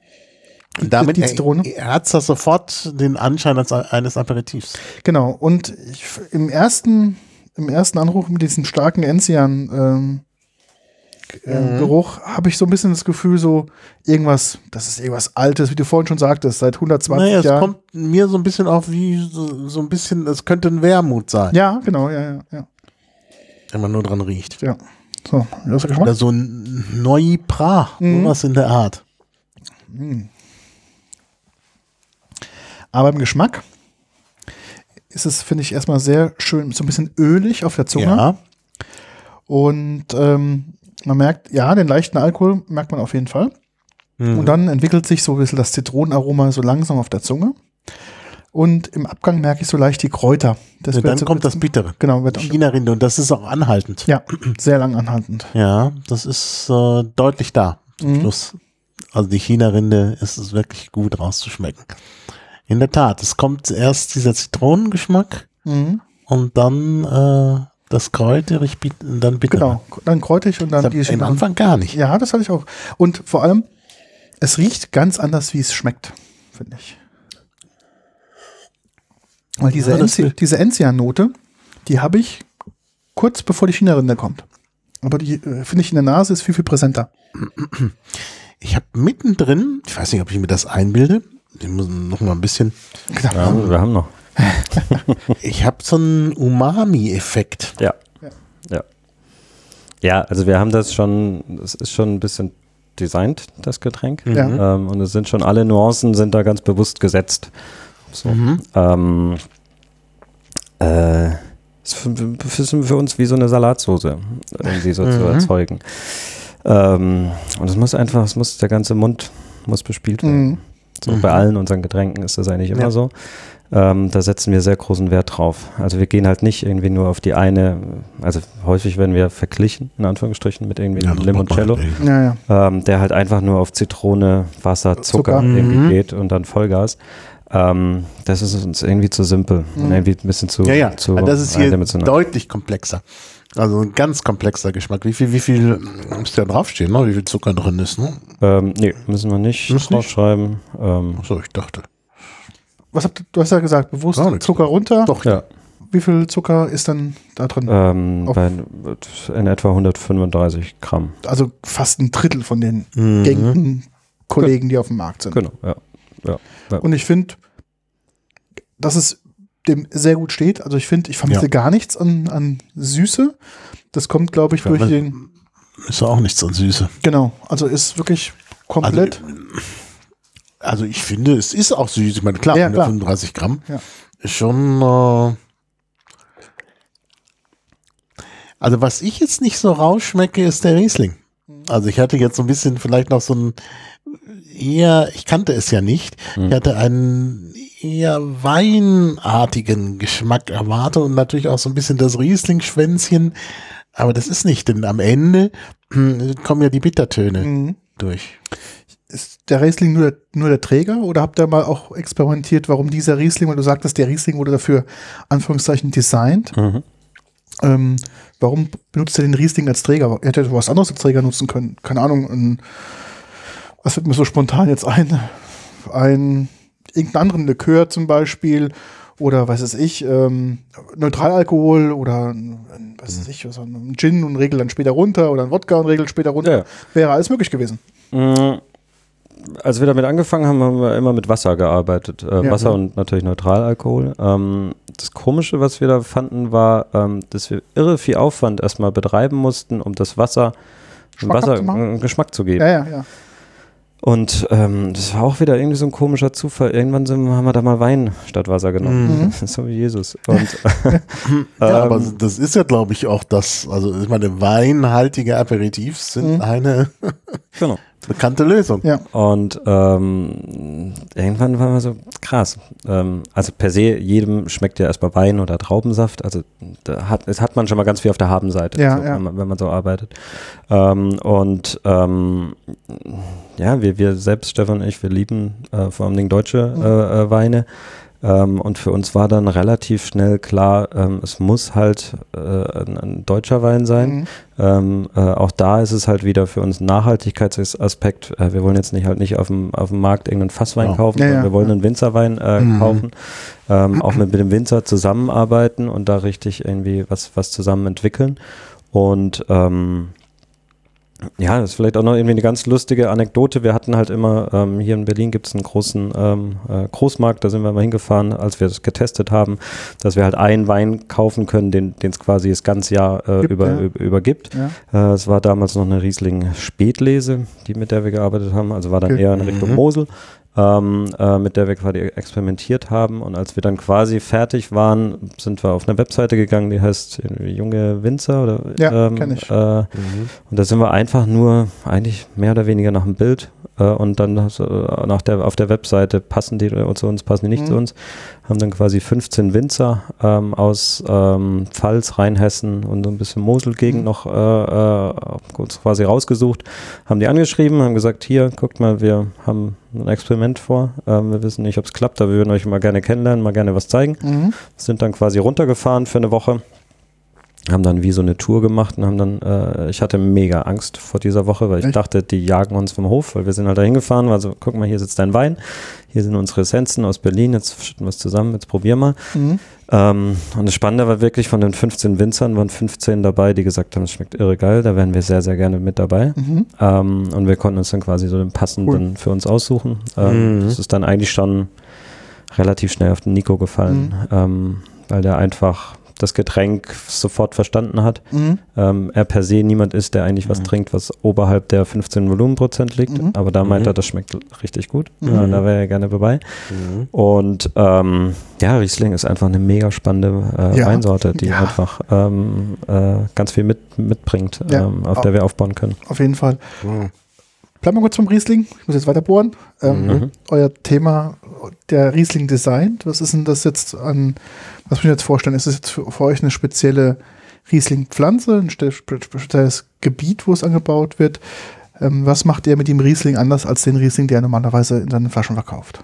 damit die Zitrone. hat es sofort den Anschein als, eines Aperitifs. Genau, und ich, im ersten, im ersten Anruf mit diesem starken Enzian ähm, äh, Mhm. Geruch habe ich so ein bisschen das Gefühl, so irgendwas, das ist irgendwas Altes, wie du vorhin schon sagtest, seit 120 Naja, es Jahren. kommt mir so ein bisschen auf wie so, so ein bisschen, es könnte ein Wermut sein, ja, genau, ja, ja, ja. wenn man nur dran riecht. ja. So, das Geschmack. Oder so ein Neupra, Mhm. sowas in der Art. Aber im Geschmack ist es, finde ich, erstmal sehr schön, so ein bisschen ölig auf der Zunge. Ja, Und ähm, man merkt, ja, den leichten Alkohol merkt man auf jeden Fall. Mhm. Und dann entwickelt sich so ein bisschen das Zitronenaroma so langsam auf der Zunge. Und im Abgang merke ich so leicht die Kräuter. Das Und wird dann so- kommt das Bittere. Genau, wird China-Rinde und das ist auch anhaltend. ja, sehr lang anhaltend. Ja, das ist äh, deutlich da zum Mhm. Schluss. Also die China-Rinde ist es wirklich gut rauszuschmecken. In der Tat, es kommt erst dieser Zitronengeschmack Mhm. und dann äh, das kräuterig, dann bitter. Genau, dann kräutig und dann Das die am Anfang gar nicht. Ja, das hatte ich auch. Und vor allem, es riecht ganz anders, wie es schmeckt, finde ich. Weil diese, Ja, Enzi diese Enzian-Note, die habe ich kurz bevor die China-Rinde kommt. Aber die äh, finde ich in der Nase ist viel, viel präsenter. Ich habe mittendrin, ich weiß nicht, ob ich mir das einbilde, ich muss noch mal ein bisschen, Genau. Ja, wir haben noch. ich habe so einen Umami-Effekt. Ja. Ja. ja. Ja, also wir haben das schon, es ist schon ein bisschen designt, das Getränk. Ja. Ähm, und es sind schon alle Nuancen sind da ganz bewusst gesetzt. So. Mhm. Ähm, äh, ist für, uns wie so eine Salatsoße, irgendwie so zu Mhm. erzeugen. Ähm, und es muss einfach, es muss, der ganze Mund muss bespielt werden. Mhm. So, Mhm. Bei allen unseren Getränken ist das eigentlich immer Ja. so. Ähm, da setzen wir sehr großen Wert drauf. Also wir gehen halt nicht irgendwie nur auf die eine, also häufig werden wir verglichen, in Anführungsstrichen, mit irgendwie einem das Limoncello, Ja, ja. ähm, der halt einfach nur auf Zitrone, Wasser, Zucker, Zucker. irgendwie Mhm. geht und dann Vollgas. Ähm, das ist uns irgendwie zu simpel und Mhm. irgendwie ein bisschen zu, Ja, ja, zu das ist hier deutlich komplexer. Also ein ganz komplexer Geschmack. Wie viel, wie viel muss da draufstehen, ne? wie viel Zucker drin ist? Ne? Ähm, nee, müssen wir nicht Muss nicht? draufschreiben. Ähm, Achso, ich dachte. Was habt, ihr- du hast ja gesagt, bewusst nichts. Zucker runter. Doch, ja, Wie viel Zucker ist dann da drin? ähm, bei, in etwa 135 Gramm. Also fast ein Drittel von den Mhm. gängigen Kollegen, die auf dem Markt sind. Genau, ja. Ja. Und ich finde, dass es dem sehr gut steht. Also ich finde, ich vermisse Ja. gar nichts an, an Süße. Das kommt, glaube ich, Ja, durch den. Ist ja auch nichts an Süße. Genau. Also ist wirklich komplett. Also ich finde, es ist auch süß. Ich meine, klar, Ja, klar. 135 Gramm Ja. ist schon. Äh also was ich jetzt nicht so rausschmecke, ist der Riesling. Also ich hatte jetzt so ein bisschen vielleicht noch so ein eher, ich kannte es ja nicht, ich hatte einen eher weinartigen Geschmack erwartet und natürlich auch so ein bisschen das Riesling-Schwänzchen, aber das ist nicht, denn am Ende hm, kommen ja die Bittertöne Mhm. durch. Ist der Riesling nur der, nur der Träger oder habt ihr mal auch experimentiert, warum dieser Riesling, weil du sagtest, der Riesling wurde dafür Anführungszeichen designt. Mhm. Ähm, warum benutzt ihr den Riesling als Träger? Er hätte was anderes als Träger nutzen können. Keine Ahnung, ein, was wird mir so spontan jetzt ein? Ein irgendeinen anderen Likör zum Beispiel oder was weiß ich, ähm, Neutralalkohol oder was weiß ich, was, ein Gin und regel dann später runter oder ein Wodka und regel später runter. Ja, ja. Wäre alles möglich gewesen. Mm, Als wir damit angefangen haben, haben wir immer mit Wasser gearbeitet. Äh, Ja. Wasser und natürlich Neutralalkohol. Ähm, das Komische, was wir da fanden, war, ähm, dass wir irre viel Aufwand erstmal betreiben mussten, um das Wasser, Wasser Geschmack zu geben. Ja, ja, ja. Und ähm, das war auch wieder irgendwie so ein komischer Zufall. Irgendwann sind, haben wir da mal Wein statt Wasser genommen. Mhm. so wie Jesus. Und, Ja, aber ähm, das ist ja, glaube ich, auch das, also ich meine, weinhaltige Aperitifs sind Mhm. eine genau. Bekannte Lösung. Ja. Und ähm, irgendwann war man so krass. Ähm, also per se, jedem schmeckt ja erstmal Wein oder Traubensaft. Also da hat, das hat man schon mal ganz viel auf der Habenseite, Ja, so, ja. Wenn, man, wenn man so arbeitet. Ähm, und ähm, ja, wir, wir selbst, Stefan und ich, wir lieben äh, vor allem deutsche Mhm. äh, äh, Weine. Ähm, und für uns war dann relativ schnell klar, ähm, es muss halt äh, ein, ein deutscher Wein sein. Mhm. Ähm, äh, auch da ist es halt wieder für uns ein Nachhaltigkeitsaspekt. Äh, wir wollen jetzt nicht halt nicht auf dem, auf dem Markt irgendeinen Fasswein Ja. kaufen, Ja, sondern ja. wir wollen einen Winzerwein äh, Mhm. kaufen. Ähm, auch mit, mit dem Winzer zusammenarbeiten und da richtig irgendwie was, was zusammen entwickeln. Und ähm, ja, das ist vielleicht auch noch irgendwie eine ganz lustige Anekdote. Wir hatten halt immer, ähm, hier in Berlin gibt es einen großen ähm, äh, Großmarkt, da sind wir mal hingefahren, als wir das getestet haben, dass wir halt einen Wein kaufen können, den es quasi das ganze Jahr äh, Gibt, über, ja. über, übergibt. Ja. Äh, es war damals noch eine Riesling Spätlese, die mit der wir gearbeitet haben, also war dann eher in Richtung Mhm. Mosel. Ähm, äh, mit der wir quasi experimentiert haben. Und als wir dann quasi fertig waren, sind wir auf eine Webseite gegangen, die heißt Junge Winzer oder Ja, ähm, kenn ich. Äh, Mhm. und da sind wir einfach nur eigentlich mehr oder weniger nach dem Bild und dann hast äh, nach der, auf der Webseite passen die zu uns, passen die nicht Mhm. zu uns. Haben dann quasi 15 Winzer ähm, aus ähm, Pfalz, Rheinhessen und so ein bisschen Moselgegend Mhm. noch äh, äh, quasi rausgesucht, haben die angeschrieben, haben gesagt, hier, guckt mal, wir haben ein Experiment vor. Ähm, wir wissen nicht, ob es klappt, aber wir würden euch mal gerne kennenlernen, mal gerne was zeigen Mhm. sind dann quasi runtergefahren für eine Woche, haben dann wie so eine Tour gemacht und haben dann, äh, ich hatte mega Angst vor dieser Woche, weil ich Echt? dachte, die jagen uns vom Hof, weil wir sind halt da hingefahren, also guck mal, hier sitzt dein Wein, hier sind unsere Essenzen aus Berlin, jetzt schütten wir es zusammen, jetzt probier mal. Mhm. Ähm, und das Spannende war wirklich, von den 15 Winzern waren 15 dabei, die gesagt haben, es schmeckt irre geil, da wären wir sehr, sehr gerne mit dabei. Mhm. Ähm, und wir konnten uns dann quasi so den passenden für uns aussuchen. Ähm, Mhm. Das ist dann eigentlich schon relativ schnell auf den Nico gefallen, ähm, weil der einfach das Getränk sofort verstanden hat. Mhm. Ähm, er per se niemand ist, der eigentlich was Mhm. trinkt, was oberhalb der 15 Volumenprozent liegt. Mhm. Aber da meint Mhm. er, das schmeckt richtig gut. Mhm. Ja, da wäre er gerne dabei. Mhm. Und ähm, ja, Riesling ist einfach eine mega spannende äh, Ja. Weinsorte, die Ja. einfach ähm, äh, ganz viel mit, mitbringt, Ja. ähm, auf der wir aufbauen können. Auf jeden Fall. Bleiben wir kurz vom Riesling. Ich muss jetzt weiter bohren. Ähm, Mhm. Euer Thema, der Riesling Design. Was ist denn das jetzt an, was muss ich mir jetzt vorstellen? Ist das jetzt für, für euch eine spezielle Riesling-Pflanze, ein spe- spe- spezielles Gebiet, wo es angebaut wird? Ähm, was macht ihr mit dem Riesling anders als den Riesling, der normalerweise in seinen Flaschen verkauft?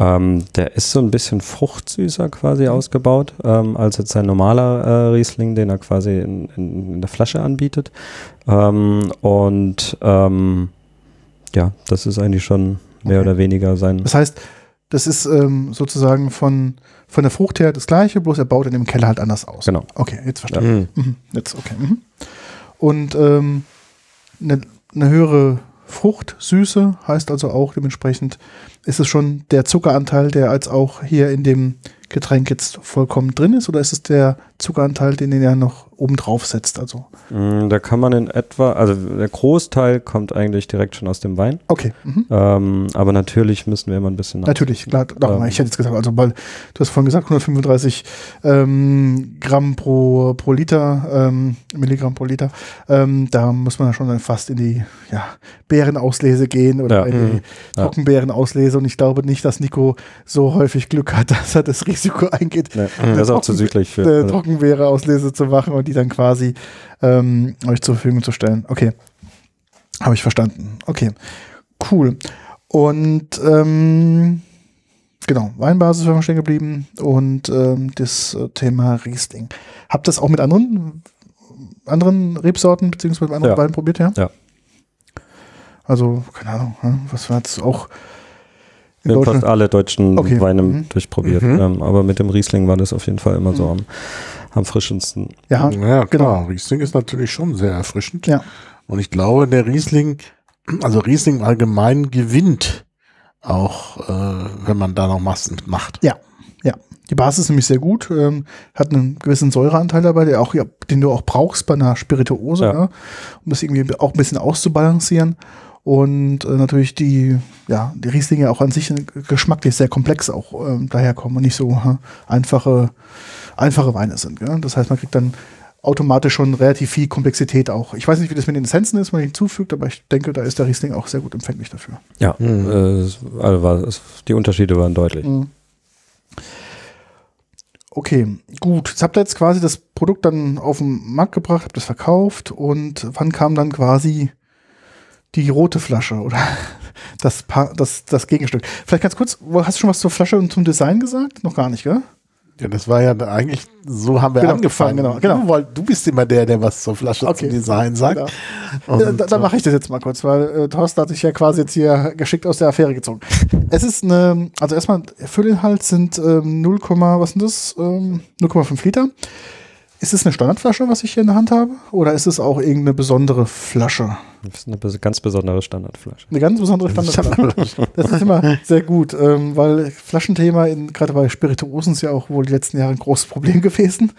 Ähm, der ist so ein bisschen fruchtsüßer quasi ausgebaut, ähm, als jetzt ein normaler äh, Riesling, den er quasi in, in, in der Flasche anbietet. Ähm, und ähm, ja, das ist eigentlich schon mehr Okay. oder weniger sein. Das heißt, das ist ähm, sozusagen von, von der Frucht her das gleiche, bloß er baut in dem Keller halt anders aus. Genau. Okay, jetzt verstanden. Mhm. Mhm, jetzt, okay. Mhm. Und ähm, eine, eine höhere Fruchtsüße heißt also auch dementsprechend, ist es schon der Zuckeranteil, der als auch hier in dem Getränk jetzt vollkommen drin ist, oder ist es der Zuckeranteil, den ihr noch oben drauf setzt? Also, Mm, Da kann man in etwa, also der Großteil kommt eigentlich direkt schon aus dem Wein. okay. Mhm. Ähm, aber natürlich müssen wir immer ein bisschen. Natürlich, klar. Doch, Ähm. ich hätte jetzt gesagt, also weil du hast vorhin gesagt, 135 ähm, Gramm pro, pro Liter, ähm, Milligramm pro Liter. Ähm, da muss man ja schon dann fast in die ja, Beerenauslese gehen oder Ja. in die Mhm. Trockenbeerenauslese. Und ich glaube nicht, dass Nico so häufig Glück hat, dass er das Risiko eingeht, Nee, das ist auch zu südlich für. eine Also, Trockenbeerenauslese zu machen und die dann quasi ähm, euch zur Verfügung zu stellen. Okay. Habe ich verstanden. Okay. Cool. Und ähm, genau, Weinbasis wir stehen geblieben und ähm, das äh, Thema Riesling. Habt ihr das auch mit anderen, anderen Rebsorten beziehungsweise mit anderen Ja. Weinen probiert, ja? Ja. Also, keine Ahnung, hm, was war jetzt auch wir haben fast alle deutschen Okay. Weine Mhm. durchprobiert. Mhm. Ähm, aber mit dem Riesling war das auf jeden Fall immer so am, am frischendsten. Ja, Ja, genau. klar. Riesling ist natürlich schon sehr erfrischend. Ja. Und ich glaube, der Riesling, also Riesling allgemein gewinnt auch, äh, wenn man da noch Massen macht. Die Basis ist nämlich sehr gut, ähm, hat einen gewissen Säureanteil dabei, der auch, ja, den du auch brauchst bei einer Spirituose, Ja. ne? um das irgendwie auch ein bisschen auszubalancieren. Und äh, natürlich die, ja, die Rieslinge auch an sich geschmacklich sehr komplex auch ähm, daherkommen und nicht so äh, einfache, einfache Weine sind. Gell? Das heißt, man kriegt dann automatisch schon relativ viel Komplexität auch. Ich weiß nicht, wie das mit den Essenzen ist, wenn man hinzufügt, aber ich denke, da ist der Riesling auch sehr gut empfänglich dafür. Ja, mhm. äh, also war, die Unterschiede waren deutlich. Mhm. Okay, gut. Jetzt habt ihr jetzt quasi das Produkt dann auf den Markt gebracht, habt es verkauft und wann kam dann quasi die rote Flasche oder das, pa das, das Gegenstück? Vielleicht ganz kurz, hast du schon was zur Flasche und zum Design gesagt? Noch gar nicht, gell? Ja, das war ja eigentlich, so haben wir genau, angefangen. Genau, genau. Du, du, bist immer der, der was zur Flasche okay. zum Design sagt. Genau. Und, da, dann mache ich das jetzt mal kurz, weil äh, Thorsten hat sich ja quasi jetzt hier geschickt aus der Affäre gezogen. es ist eine, also erstmal, Füllinhalt sind ähm, 0, was sind das? Ähm, 0,5 Liter. Ist es eine Standardflasche, was ich hier in der Hand habe? Oder ist es auch irgendeine besondere Flasche? Das ist eine ganz besondere Standardflasche. Eine ganz besondere Standardflasche. das ist immer sehr gut, ähm, weil Flaschenthema, gerade bei Spirituosen, ist ja auch wohl die letzten Jahre ein großes Problem gewesen.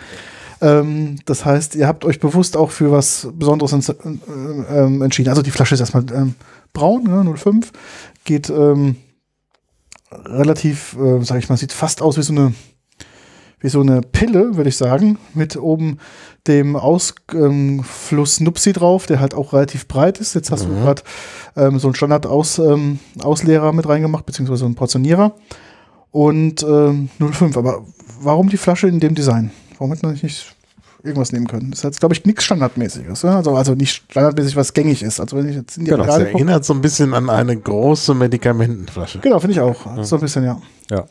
Ähm, das heißt, ihr habt euch bewusst auch für was Besonderes äh, äh, entschieden. Also die Flasche ist erstmal ähm, braun, ne, 05, geht ähm, relativ, äh, sag ich mal, sieht fast aus wie so eine wie so eine Pille, würde ich sagen, mit oben dem Ausfluss ähm, Nupsi drauf, der halt auch relativ breit ist. Jetzt hast mhm. du gerade ähm, so einen Standard-Ausleerer ähm, mit reingemacht, beziehungsweise so einen Portionierer. Und ähm, 05. Aber warum die Flasche in dem Design? Warum hätte man nicht irgendwas nehmen können? Das ist jetzt, glaube ich, nichts Standardmäßiges. Ja? Also, also nicht standardmäßig, was gängig ist. Also wenn ich jetzt in die genau, das erinnert so ein bisschen an eine große Medikamentenflasche. Genau, finde ich auch. Mhm. So ein bisschen, ja. Ja.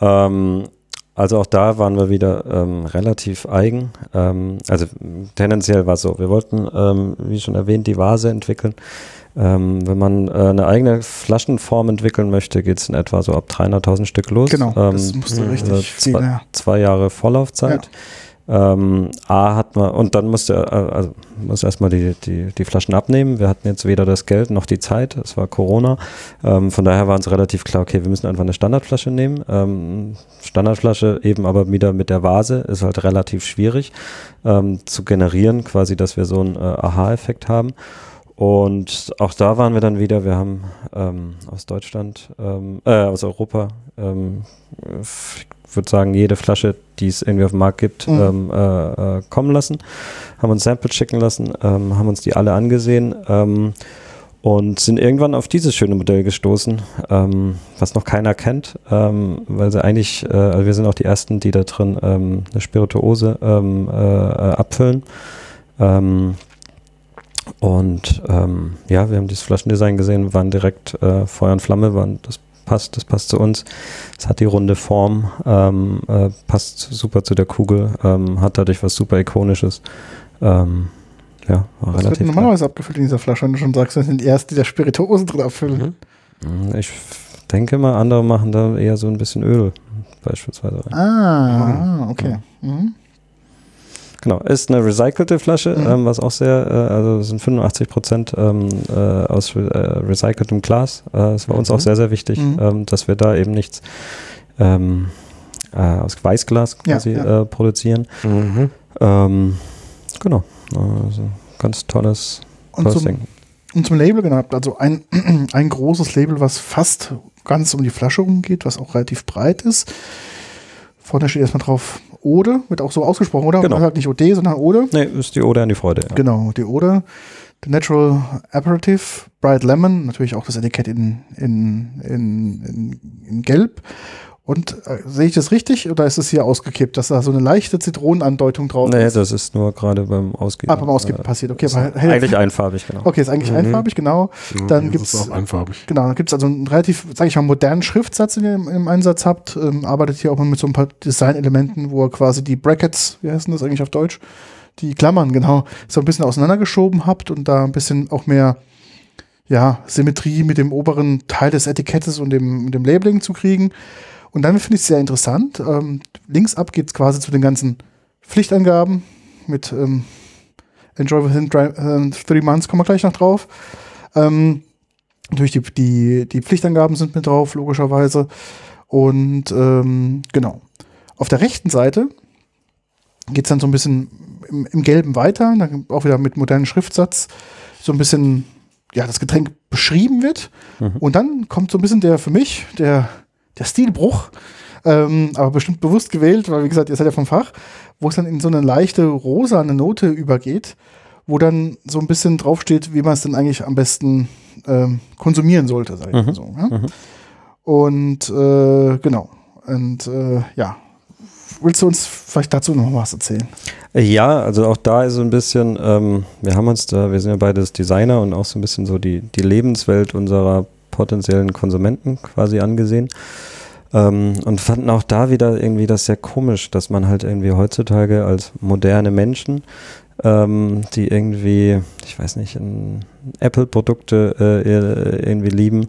Ähm, also auch da waren wir wieder ähm, relativ eigen. Ähm, also tendenziell war es so, wir wollten, ähm, wie schon erwähnt, die Vase entwickeln. Ähm, wenn man äh, eine eigene Flaschenform entwickeln möchte, geht es in etwa so ab 300.000 Stück los. Genau, das musste ähm, richtig also viel, zwei, ja. zwei Jahre Vorlaufzeit. Ja. Ähm, A hat man, und dann musste äh, also muss erstmal die, die, die Flaschen abnehmen. Wir hatten jetzt weder das Geld noch die Zeit, es war Corona. Ähm, von daher war uns relativ klar, okay, wir müssen einfach eine Standardflasche nehmen. Ähm, Standardflasche eben aber wieder mit der Vase ist halt relativ schwierig ähm, zu generieren, quasi, dass wir so einen äh, Aha-Effekt haben. Und auch da waren wir dann wieder, wir haben ähm, aus Deutschland, ähm, äh, aus Europa, ähm, würde sagen, jede Flasche, die es irgendwie auf dem Markt gibt, mhm. ähm, äh, äh, kommen lassen, haben uns Samples schicken lassen, ähm, haben uns die alle angesehen ähm, und sind irgendwann auf dieses schöne Modell gestoßen, ähm, was noch keiner kennt, ähm, weil sie eigentlich, äh, also wir sind auch die Ersten, die da drin ähm, eine Spirituose äh, äh, abfüllen. und ja, wir haben dieses Flaschendesign gesehen, waren direkt äh, Feuer und Flamme, waren das passt, das passt zu uns. Es hat die runde Form, ähm, äh, passt super zu der Kugel, ähm, hat dadurch was super Ikonisches. Ähm, ja, war was relativ. Wird normalerweise abgefüllt in dieser Flasche, wenn du schon sagst, das sind die ersten, die da Spirituosen drin abfüllen. Mhm. Ich denke mal, andere machen da eher so ein bisschen Öl beispielsweise rein. Ah, okay. Mhm. Genau, ist eine recycelte Flasche, mhm. ähm, was auch sehr, äh, also sind 85 Prozent ähm, äh, aus re äh, recyceltem Glas. Äh, das war uns auch mhm. sehr, sehr wichtig, mhm. ähm, dass wir da eben nichts ähm, äh, aus Weißglas quasi ja, ja. Äh, produzieren. Mhm. Ähm, genau, also ganz tolles, und zum, Ding. Und zum Label gehabt, also ein, ein großes Label, was fast ganz um die Flasche rumgeht, was auch relativ breit ist. Vorne steht erstmal drauf Ode, wird auch so ausgesprochen, oder? Genau. Halt nicht Ode, sondern Ode. Nee, ist die Ode an die Freude. Ja. Genau, die Ode. The Natural Aperitif, Bright Lemon, natürlich auch das Etikett in, in, in, in, in Gelb. Und äh, sehe ich das richtig oder ist es hier ausgekippt, dass da so eine leichte Zitronenandeutung drauf nee, ist? Nee, das ist nur gerade beim Ausgeben. Ah, beim Ausgeben äh, passiert, okay. eigentlich einfarbig, genau. Okay, ist eigentlich mhm. einfarbig, genau. Ja, dann gibt es auch einfarbig. Genau, dann gibt es also einen relativ, sage ich mal, modernen Schriftsatz, den ihr im, im Einsatz habt. Ähm, arbeitet hier auch mal mit so ein paar Designelementen, wo ihr quasi die Brackets, wie heißen das eigentlich auf Deutsch? Die Klammern, genau, so ein bisschen auseinandergeschoben habt und da ein bisschen auch mehr ja, Symmetrie mit dem oberen Teil des Etikettes und dem, dem Labeling zu kriegen. Und dann finde ich es sehr interessant. Ähm, links ab geht es quasi zu den ganzen Pflichtangaben mit ähm, Enjoy within äh, three months, kommen wir gleich noch drauf. Ähm, natürlich die, die, die Pflichtangaben sind mit drauf, logischerweise. Und ähm, genau. Auf der rechten Seite geht es dann so ein bisschen im, im Gelben weiter, dann auch wieder mit modernem Schriftsatz, so ein bisschen ja, das Getränk beschrieben wird. Mhm. Und dann kommt so ein bisschen der für mich, der, der Stilbruch, ähm, aber bestimmt bewusst gewählt, weil wie gesagt, ihr seid ja vom Fach, wo es dann in so eine leichte rosane Note übergeht, wo dann so ein bisschen draufsteht, wie man es denn eigentlich am besten ähm, konsumieren sollte, sag ich mal Mhm. so. Ja? Mhm. Und äh, genau. Und äh, ja, willst du uns vielleicht dazu noch was erzählen? Ja, also auch da ist so ein bisschen, ähm, wir haben uns da, wir sind ja beides Designer und auch so ein bisschen so die, die Lebenswelt unserer potenziellen Konsumenten quasi angesehen. Ähm, und fanden auch da wieder irgendwie das sehr komisch, dass man halt irgendwie heutzutage als moderne Menschen, ähm, die irgendwie, ich weiß nicht, in Apple-Produkte äh, irgendwie lieben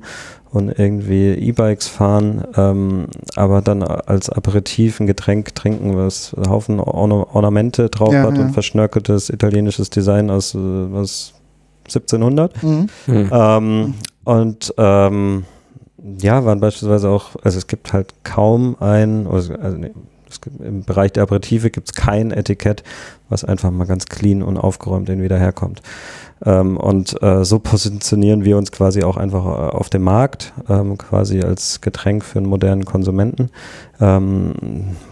und irgendwie E-Bikes fahren, ähm, aber dann als Aperitif ein Getränk trinken, was einen Haufen Orna Ornamente drauf Ja, hat ja. und verschnörkeltes italienisches Design aus, äh, aus 1700. Mhm. Ähm, und ähm, ja, waren beispielsweise auch, also es gibt halt kaum ein, also, also nee, gibt, im Bereich der Aperitive gibt es kein Etikett, was einfach mal ganz clean und aufgeräumt irgendwie daherkommt. Ähm, und äh, so positionieren wir uns quasi auch einfach äh, auf dem Markt, ähm, quasi als Getränk für einen modernen Konsumenten, ähm,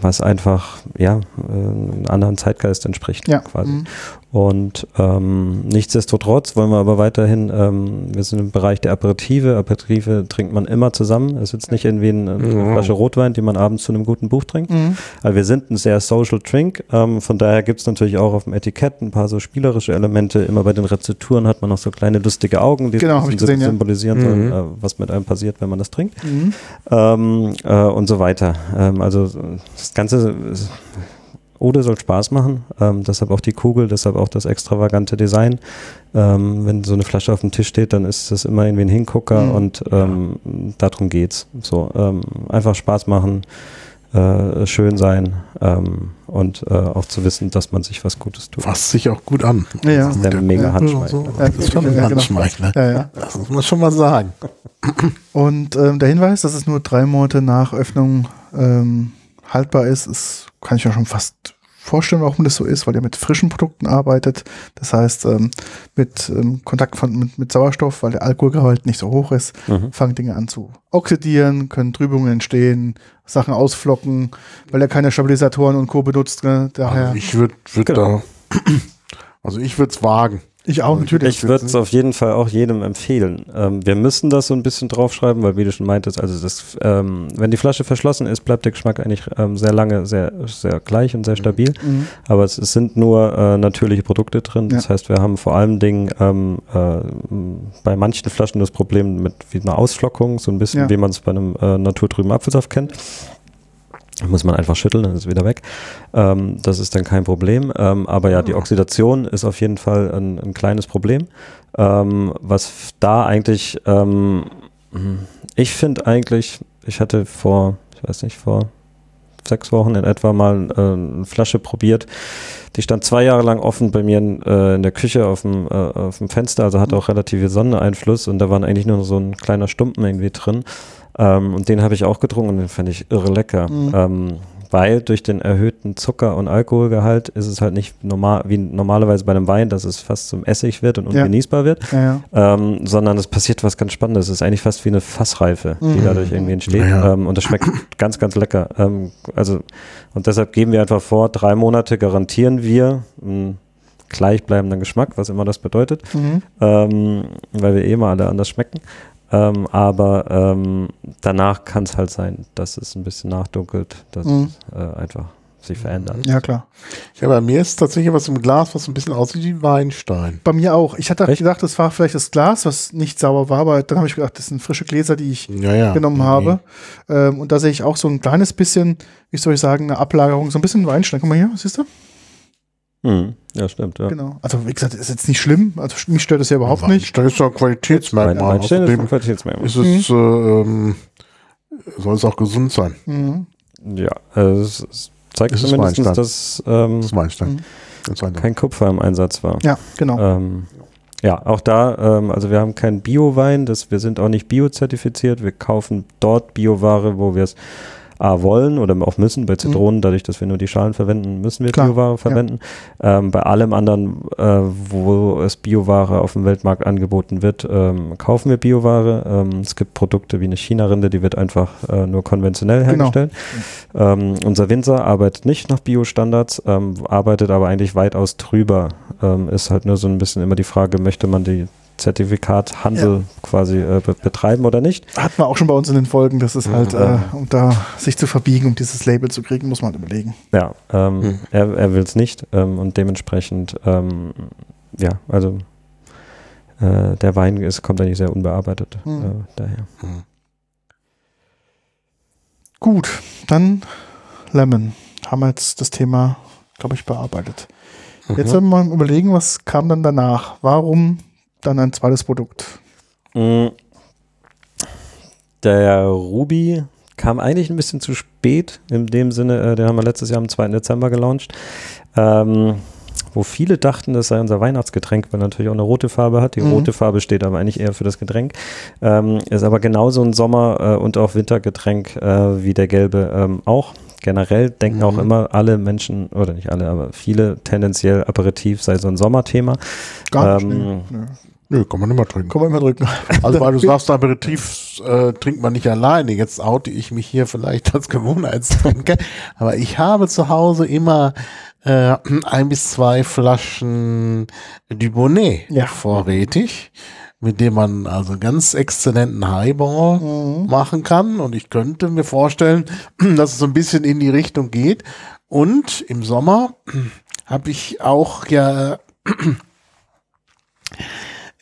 was einfach ja äh, einem anderen Zeitgeist entspricht Ja. quasi. Mhm. Und ähm, nichtsdestotrotz wollen wir aber weiterhin, ähm, wir sind im Bereich der Aperitive. Aperitive trinkt man immer zusammen. Es ist jetzt nicht irgendwie eine, eine. Flasche Rotwein, die man abends zu einem guten Buch trinkt. Mhm. Also wir sind ein sehr social Drink. Ähm, von daher gibt es natürlich auch auf dem Etikett ein paar so spielerische Elemente. Immer bei den Rezepturen hat man noch so kleine lustige Augen, die Genau, so gesehen, ja. symbolisieren Mhm. sollen, äh, was mit einem passiert, wenn man das trinkt Mhm. ähm, äh, und so weiter. Ähm, also das Ganze ist- Ode soll Spaß machen, ähm, deshalb auch die Kugel, deshalb auch das extravagante Design. Ähm, wenn so eine Flasche auf dem Tisch steht, dann ist das immer irgendwie ein Hingucker Mhm. und ähm, darum geht's. So ähm, einfach Spaß machen, äh, schön sein ähm, und äh, auch zu wissen, dass man sich was Gutes tut. Fasst sich auch gut an. Ja, ja. Das ist der mega Ja. Handschmeichler. So, Ja, das ist schon ein ja, genau. Handschmeichler. Ja, ja. Das muss man schon mal sagen. Und ähm, der Hinweis, dass es nur drei Monate nach Öffnung ähm, haltbar ist, ist, kann ich mir schon fast vorstellen, warum das so ist, weil ihr mit frischen Produkten arbeitet. Das heißt, ähm, mit ähm, Kontakt von, mit, mit Sauerstoff, weil der Alkoholgehalt nicht so hoch ist, Mhm. fangen Dinge an zu oxidieren, können Trübungen entstehen, Sachen ausflocken, weil er keine Stabilisatoren und Co. benutzt. Ne? Daher, Also ich würde würd Genau. da, also ich würde es wagen. Ich auch natürlich. Ich würde es auf jeden Fall auch jedem empfehlen. Ähm, wir müssen das so ein bisschen draufschreiben, weil wie du schon meintest, also das, ähm, wenn die Flasche verschlossen ist, bleibt der Geschmack eigentlich ähm, sehr lange sehr, sehr gleich und sehr stabil. Mhm. Aber es, es sind nur äh, natürliche Produkte drin. Das Ja. heißt, wir haben vor allem Dingen ähm, äh, bei manchen Flaschen das Problem mit wie einer Ausflockung, so ein bisschen Ja. wie man es bei einem äh, naturtrüben Apfelsaft kennt. Muss man einfach schütteln, dann ist es wieder weg. Ähm, das ist dann kein Problem. Ähm, aber ja, die Oxidation ist auf jeden Fall ein, ein kleines Problem. Ähm, was da eigentlich, ähm, ich finde eigentlich, ich hatte vor, ich weiß nicht, vor sechs Wochen in etwa mal äh, eine Flasche probiert. Die stand zwei Jahre lang offen bei mir in, äh, in der Küche auf dem, äh, auf dem Fenster, also hatte auch relativ viel Sonneneinfluss und da waren eigentlich nur so ein kleiner Stumpen irgendwie drin. Ähm, und den habe ich auch getrunken und den fand ich irre lecker. Mhm. Ähm, weil durch den erhöhten Zucker- und Alkoholgehalt ist es halt nicht normal, wie normalerweise bei einem Wein, dass es fast zum Essig wird und Ja. ungenießbar wird, Ja, ja. ähm, sondern es passiert was ganz Spannendes. Es ist eigentlich fast wie eine Fassreife, die Mhm. dadurch irgendwie entsteht. Ja. Ähm, und das schmeckt ganz, ganz lecker. Ähm, also, und deshalb geben wir einfach vor, drei Monate garantieren wir einen gleichbleibenden Geschmack, was immer das bedeutet, Mhm. ähm, weil wir eh mal alle anders schmecken. Ähm, aber ähm, danach kann es halt sein, dass es ein bisschen nachdunkelt, dass Mhm. es äh, einfach sich verändert. ja, klar. Ja, bei mir ist tatsächlich was im Glas, was so ein bisschen aussieht wie Weinstein. Bei mir auch. Ich hatte Echt? gedacht, das war vielleicht das Glas, was nicht sauber war, aber dann habe ich gedacht, das sind frische Gläser, die ich Ja, ja. genommen Nee, habe. Ähm, und da sehe ich auch so ein kleines bisschen, wie soll ich sagen, eine Ablagerung, so ein bisschen Weinstein. Guck mal hier, siehst du? Mhm. Ja, stimmt. Ja. Genau. Also wie gesagt, ist jetzt nicht schlimm. Also mich stört das ja überhaupt nee. nicht. Weinstein ist doch ein Qualitätsmerkmal. Weinstein ist ein Qualitätsmerkmal. ist es, äh, ähm, soll es auch gesund sein. Mhm. Ja, also es, es zeigt Es ist zumindest, dass ähm, Das. Mhm. Ganz eindeutig. kein Kupfer im Einsatz war. Ja, genau. Ähm, ja, auch da, ähm, also wir haben keinen Bio-Wein, das, wir sind auch nicht biozertifiziert, wir kaufen dort Bioware, wo wir es A wollen oder auch müssen. Bei Zitronen, dadurch, dass wir nur die Schalen verwenden, müssen wir Klar, Bioware verwenden. Ähm, bei allem anderen, äh, wo es Bioware auf dem Weltmarkt angeboten wird, ähm, kaufen wir Bioware. Ähm, es gibt Produkte wie eine China-Rinde, die wird einfach äh, nur konventionell Genau. hergestellt. Ähm, unser Winzer arbeitet nicht nach Biostandards, ähm, arbeitet aber eigentlich weitaus drüber. Ähm, ist halt nur so ein bisschen immer die Frage, möchte man die Zertifikathandel quasi äh, be betreiben oder nicht? Hatten wir auch schon bei uns in den Folgen, das ist halt, Ja. äh, um da sich zu verbiegen, um dieses Label zu kriegen, muss man halt überlegen. Ja, ähm, Hm. er, er will es nicht ähm, und dementsprechend, ähm, ja, also äh, der Wein ist, kommt eigentlich sehr unbearbeitet Hm. äh, daher. Hm. Gut, dann Lemon. Haben wir jetzt das Thema, glaube ich, bearbeitet. Jetzt Mhm. wir mal überlegen, was kam dann danach? Warum dann ein zweites Produkt? Mm. Der Ruby kam eigentlich ein bisschen zu spät, in dem Sinne, äh, den haben wir letztes Jahr am 2. Dezember gelauncht, ähm, wo viele dachten, das sei unser Weihnachtsgetränk, weil er natürlich auch eine rote Farbe hat. Die Mhm. rote Farbe steht aber eigentlich eher für das Getränk. Ähm, ist aber genauso ein Sommer- äh, und auch Wintergetränk äh, wie der gelbe ähm, auch. Generell denken Mhm. auch immer alle Menschen, oder nicht alle, aber viele tendenziell Aperitif sei so ein Sommerthema. Gar nicht. Ähm, nee. Nö. Kann man immer trinken. Können wir immer drücken. Also weil du sagst, Aperitif äh, trinkt man nicht alleine. Jetzt oute ich mich hier vielleicht als Gewohnheitstrinker. aber ich habe zu Hause immer äh, ein bis zwei Flaschen Dubonnet Ja. vorrätig, mit dem man also ganz exzellenten Highball Mhm. machen kann. Und ich könnte mir vorstellen, dass es so ein bisschen in die Richtung geht. Und im Sommer habe ich auch ja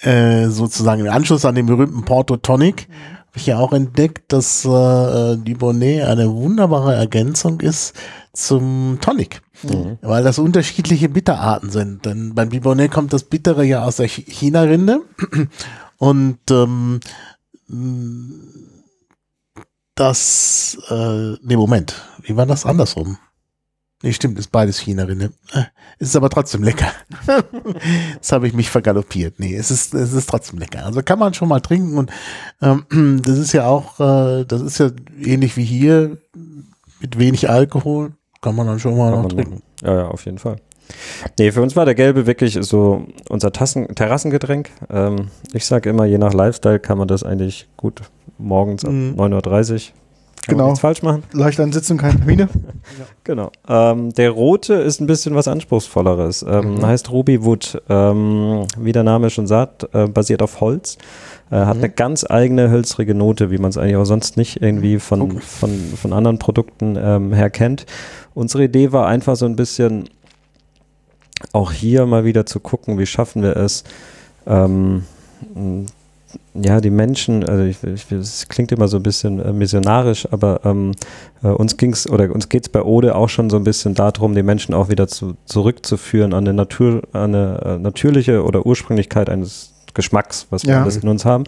äh, sozusagen im Anschluss an den berühmten Porto Tonic habe ich ja auch entdeckt, dass äh, die Bonnet eine wunderbare Ergänzung ist zum Tonic. Mhm. Weil das unterschiedliche Bitterarten sind. Denn beim Dibonnet kommt das Bittere ja aus der Ch- China-Rinde. Und ähm, das, äh, nee, Moment, wie war das andersrum? Nee, stimmt, ist beides China-Rinde. Äh, Es ist aber trotzdem lecker. Jetzt habe ich mich vergaloppiert. Nee, es ist, es ist trotzdem lecker. Also kann man schon mal trinken und ähm, das ist ja auch, äh, das ist ja ähnlich wie hier mit wenig Alkohol. Kann man dann schon mal Kann noch trinken. Ja, ja, auf jeden Fall. Nee, für uns war der gelbe wirklich so unser Tassen Terrassengetränk. Ähm, ich sage immer, je nach Lifestyle kann man das eigentlich gut morgens ab Mhm. 9.30 Uhr kann Genau. nichts falsch machen. Leicht Sitzung, keine Termine. Genau. Ähm, der rote ist ein bisschen was Anspruchsvolleres. Ähm, Mhm. Heißt Ruby Wood. Ähm, wie der Name schon sagt, äh, basiert auf Holz. Äh, hat Mhm. eine ganz eigene hölzrige Note, wie man es eigentlich auch sonst nicht irgendwie von, Okay. von, von anderen Produkten ähm, her kennt. Unsere Idee war einfach so ein bisschen auch hier mal wieder zu gucken, wie schaffen wir es, ähm, ja, die Menschen, also ich, ich, es klingt immer so ein bisschen äh, missionarisch, aber ähm, äh, uns ging's oder uns geht's bei Ode auch schon so ein bisschen darum, die Menschen auch wieder zu, zurückzuführen an eine Natur, an eine äh, natürliche oder Ursprünglichkeit eines Geschmacks, was wir Ja. alles in uns haben.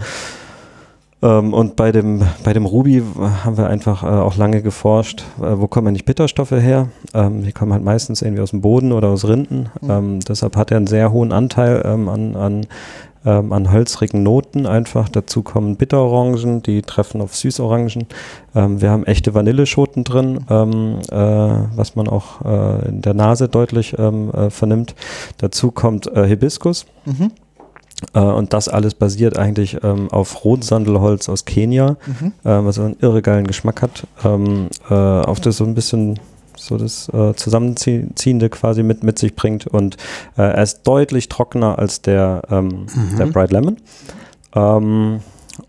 Ähm, und bei dem, bei dem Ruby haben wir einfach äh, auch lange geforscht, äh, wo kommen eigentlich Bitterstoffe her? Ähm, die kommen halt meistens irgendwie aus dem Boden oder aus Rinden. Mhm. Ähm, deshalb hat er einen sehr hohen Anteil ähm, an, an, ähm, an hölzrigen Noten einfach. Dazu kommen Bitterorangen, die treffen auf Süßorangen. Ähm, wir haben echte Vanilleschoten drin, ähm, äh, was man auch äh, in der Nase deutlich ähm, äh, vernimmt. Dazu kommt äh, Hibiskus. Mhm. Äh, und das alles basiert eigentlich ähm, auf Rotsandelholz aus Kenia, Mhm. äh, was einen irre geilen Geschmack hat. Ähm, äh, auf das so ein bisschen so das äh, Zusammenziehende quasi mit, mit sich bringt. Und äh, er ist deutlich trockener als der, ähm, Mhm. der Bright Lemon. Ähm,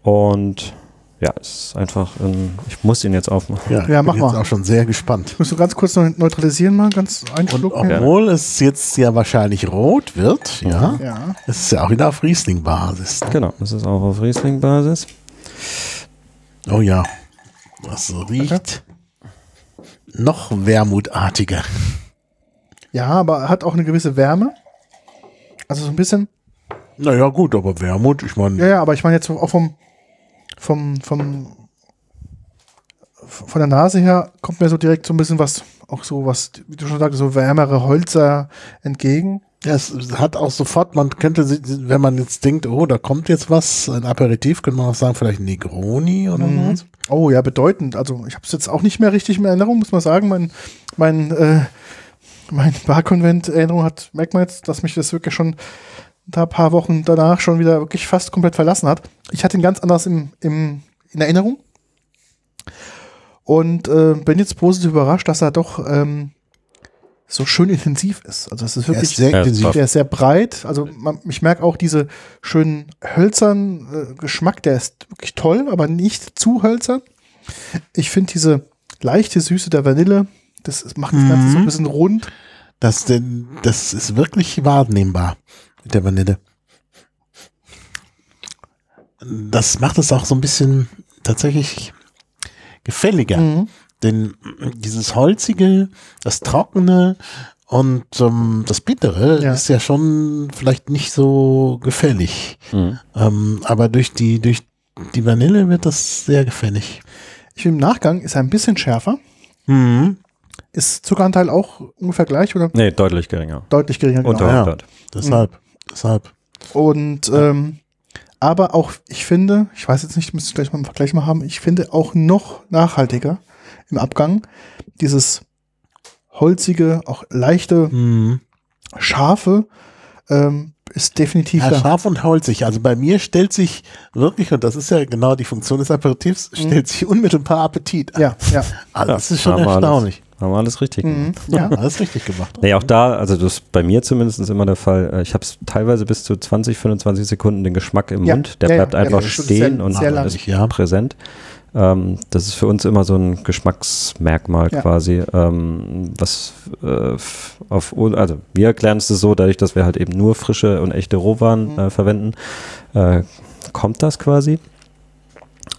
und ja, es ist einfach, ein, ich muss ihn jetzt aufmachen. Ja, ich Ja, bin mach jetzt mal. auch schon sehr gespannt. Musst du ganz kurz noch neutralisieren mal, ganz einen Und Schluck. obwohl es jetzt ja wahrscheinlich rot wird, ja, Ja. es ist ja auch wieder auf Riesling-Basis. Genau, das ist auch auf Riesling-Basis. Oh ja, das riecht noch wermutartiger. ja, aber er hat auch eine gewisse Wärme. Also so ein bisschen. Naja, gut, aber Wermut, ich meine, Ja, ja, aber ich meine jetzt auch vom, vom, vom, von der Nase her kommt mir so direkt so ein bisschen was, auch so was, wie du schon sagst, so wärmere Holzer entgegen. Ja, es hat auch sofort, man könnte, wenn man jetzt denkt, oh, da kommt jetzt was, ein Aperitif, könnte man auch sagen, vielleicht Negroni oder Mhm. was. Oh ja, bedeutend. Also ich habe es jetzt auch nicht mehr richtig in Erinnerung, muss man sagen. Mein, mein, äh, mein Barkonvent-Erinnerung hat, merkt man jetzt, dass mich das wirklich schon da paar Wochen danach schon wieder wirklich fast komplett verlassen hat. Ich hatte ihn ganz anders im, im, in Erinnerung. Und äh, bin jetzt positiv überrascht, dass er doch ähm, so schön intensiv ist. Also es ist Er wirklich ist sehr intensiv. der ist sehr breit. Also man, ich merke auch diese schönen hölzern äh, Geschmack, der ist wirklich toll, aber nicht zu hölzern. Ich finde diese leichte Süße der Vanille, das macht das Ganze so ein Mhm. bisschen rund. Das, das ist wirklich wahrnehmbar mit der Vanille. Das macht es auch so ein bisschen tatsächlich gefälliger. Mhm. Denn dieses Holzige, das Trockene und ähm, das Bittere Ja. ist ja schon vielleicht nicht so gefällig. Mhm. Ähm, aber durch die, durch die Vanille wird das sehr gefällig. Ich finde, im Nachgang ist er ein bisschen schärfer. Mhm. Ist Zuckeranteil auch ungefähr gleich oder Nee, deutlich geringer. deutlich geringer? Unter Ja. 100. Deshalb, deshalb. Und ähm, aber auch, ich finde, ich weiß jetzt nicht, müsste ich gleich mal einen Vergleich mal haben, ich finde auch noch nachhaltiger im Abgang dieses holzige, auch leichte, Mhm. scharfe ähm, ist definitiv Ja, da. scharf und holzig. Also bei mir stellt sich wirklich, und das ist ja genau die Funktion des Aperitifs, stellt sich unmittelbar Appetit. Ja, ja. Also Ja, das ist schon erstaunlich. Alles, haben wir alles richtig gemacht. Mhm. ja. Alles richtig gemacht. Nee, auch da, also das ist bei mir zumindest immer der Fall. äh, Ich habe teilweise bis zu 20, 25 Sekunden den Geschmack im Ja, Mund. Der ja, ja, bleibt einfach ja, das ist stehen sehr- und sehr ist Ja. präsent. Ähm, das ist für uns immer so ein Geschmacksmerkmal Ja. quasi, ähm, was äh, auf, also wir erklären es so, dadurch, dass wir halt eben nur frische und echte Rohwaren Mhm. äh, verwenden, äh, kommt das quasi.